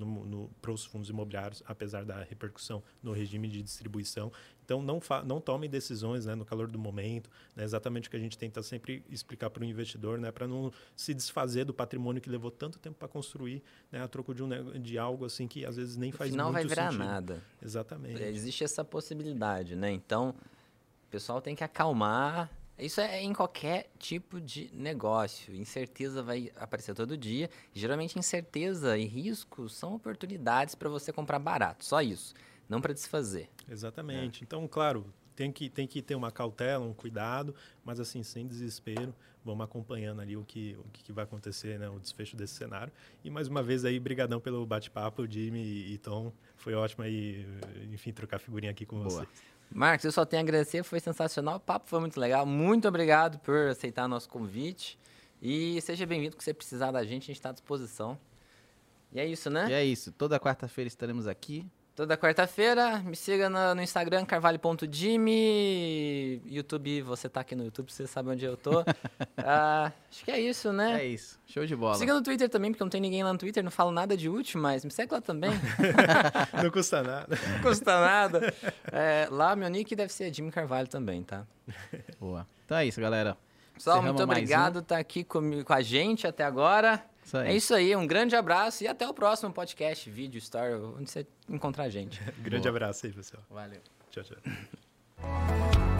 para os fundos imobiliários, apesar da repercussão no regime de distribuição. Então, não, não tomem decisões né, no calor do momento. Né, exatamente o que a gente tenta sempre explicar para o investidor, né, para não se desfazer do patrimônio que levou tanto tempo para construir, né, a troco de, um, de algo assim que às vezes nem faz muito sentido. Não vai virar nada. Exatamente. Existe essa possibilidade, né? Então, o pessoal tem que acalmar. Isso é em qualquer tipo de negócio. Incerteza vai aparecer todo dia. Geralmente, incerteza e risco são oportunidades para você comprar barato. Só isso não para desfazer. Exatamente. É. Então, claro, tem que, tem que ter uma cautela, um cuidado, mas assim, sem desespero, vamos acompanhando ali o que, o que vai acontecer, né, o desfecho desse cenário. E mais uma vez aí, brigadão pelo bate-papo, Jimmy e Tom. Foi ótimo aí, enfim, trocar figurinha aqui com Boa. você. Marcos, eu só tenho a agradecer, foi sensacional, o papo foi muito legal. Muito obrigado por aceitar nosso convite. E seja bem-vindo, que você precisar da gente, a gente está à disposição. E é isso, né? E é isso. Toda quarta-feira estaremos aqui Toda quarta-feira, me siga no, no Instagram, carvalho.jimmy. YouTube, você tá aqui no YouTube, você sabe onde eu tô. [LAUGHS] Ah, acho que é isso, né? É isso. Show de bola. Siga no Twitter também, porque não tem ninguém lá no Twitter, não falo nada de útil, mas me segue lá também. [LAUGHS] Não custa nada. não custa nada. É, lá, meu nick deve ser Jimmy Carvalho também, tá? Boa. Então é isso, galera. Pessoal, Encerramos muito um. obrigado por estar aqui comigo, com a gente até agora. Isso aí. É isso aí, um grande abraço e até o próximo podcast, vídeo, story, onde você encontrar a gente. [LAUGHS] Grande abraço aí, pessoal. Valeu. Tchau, tchau. [LAUGHS]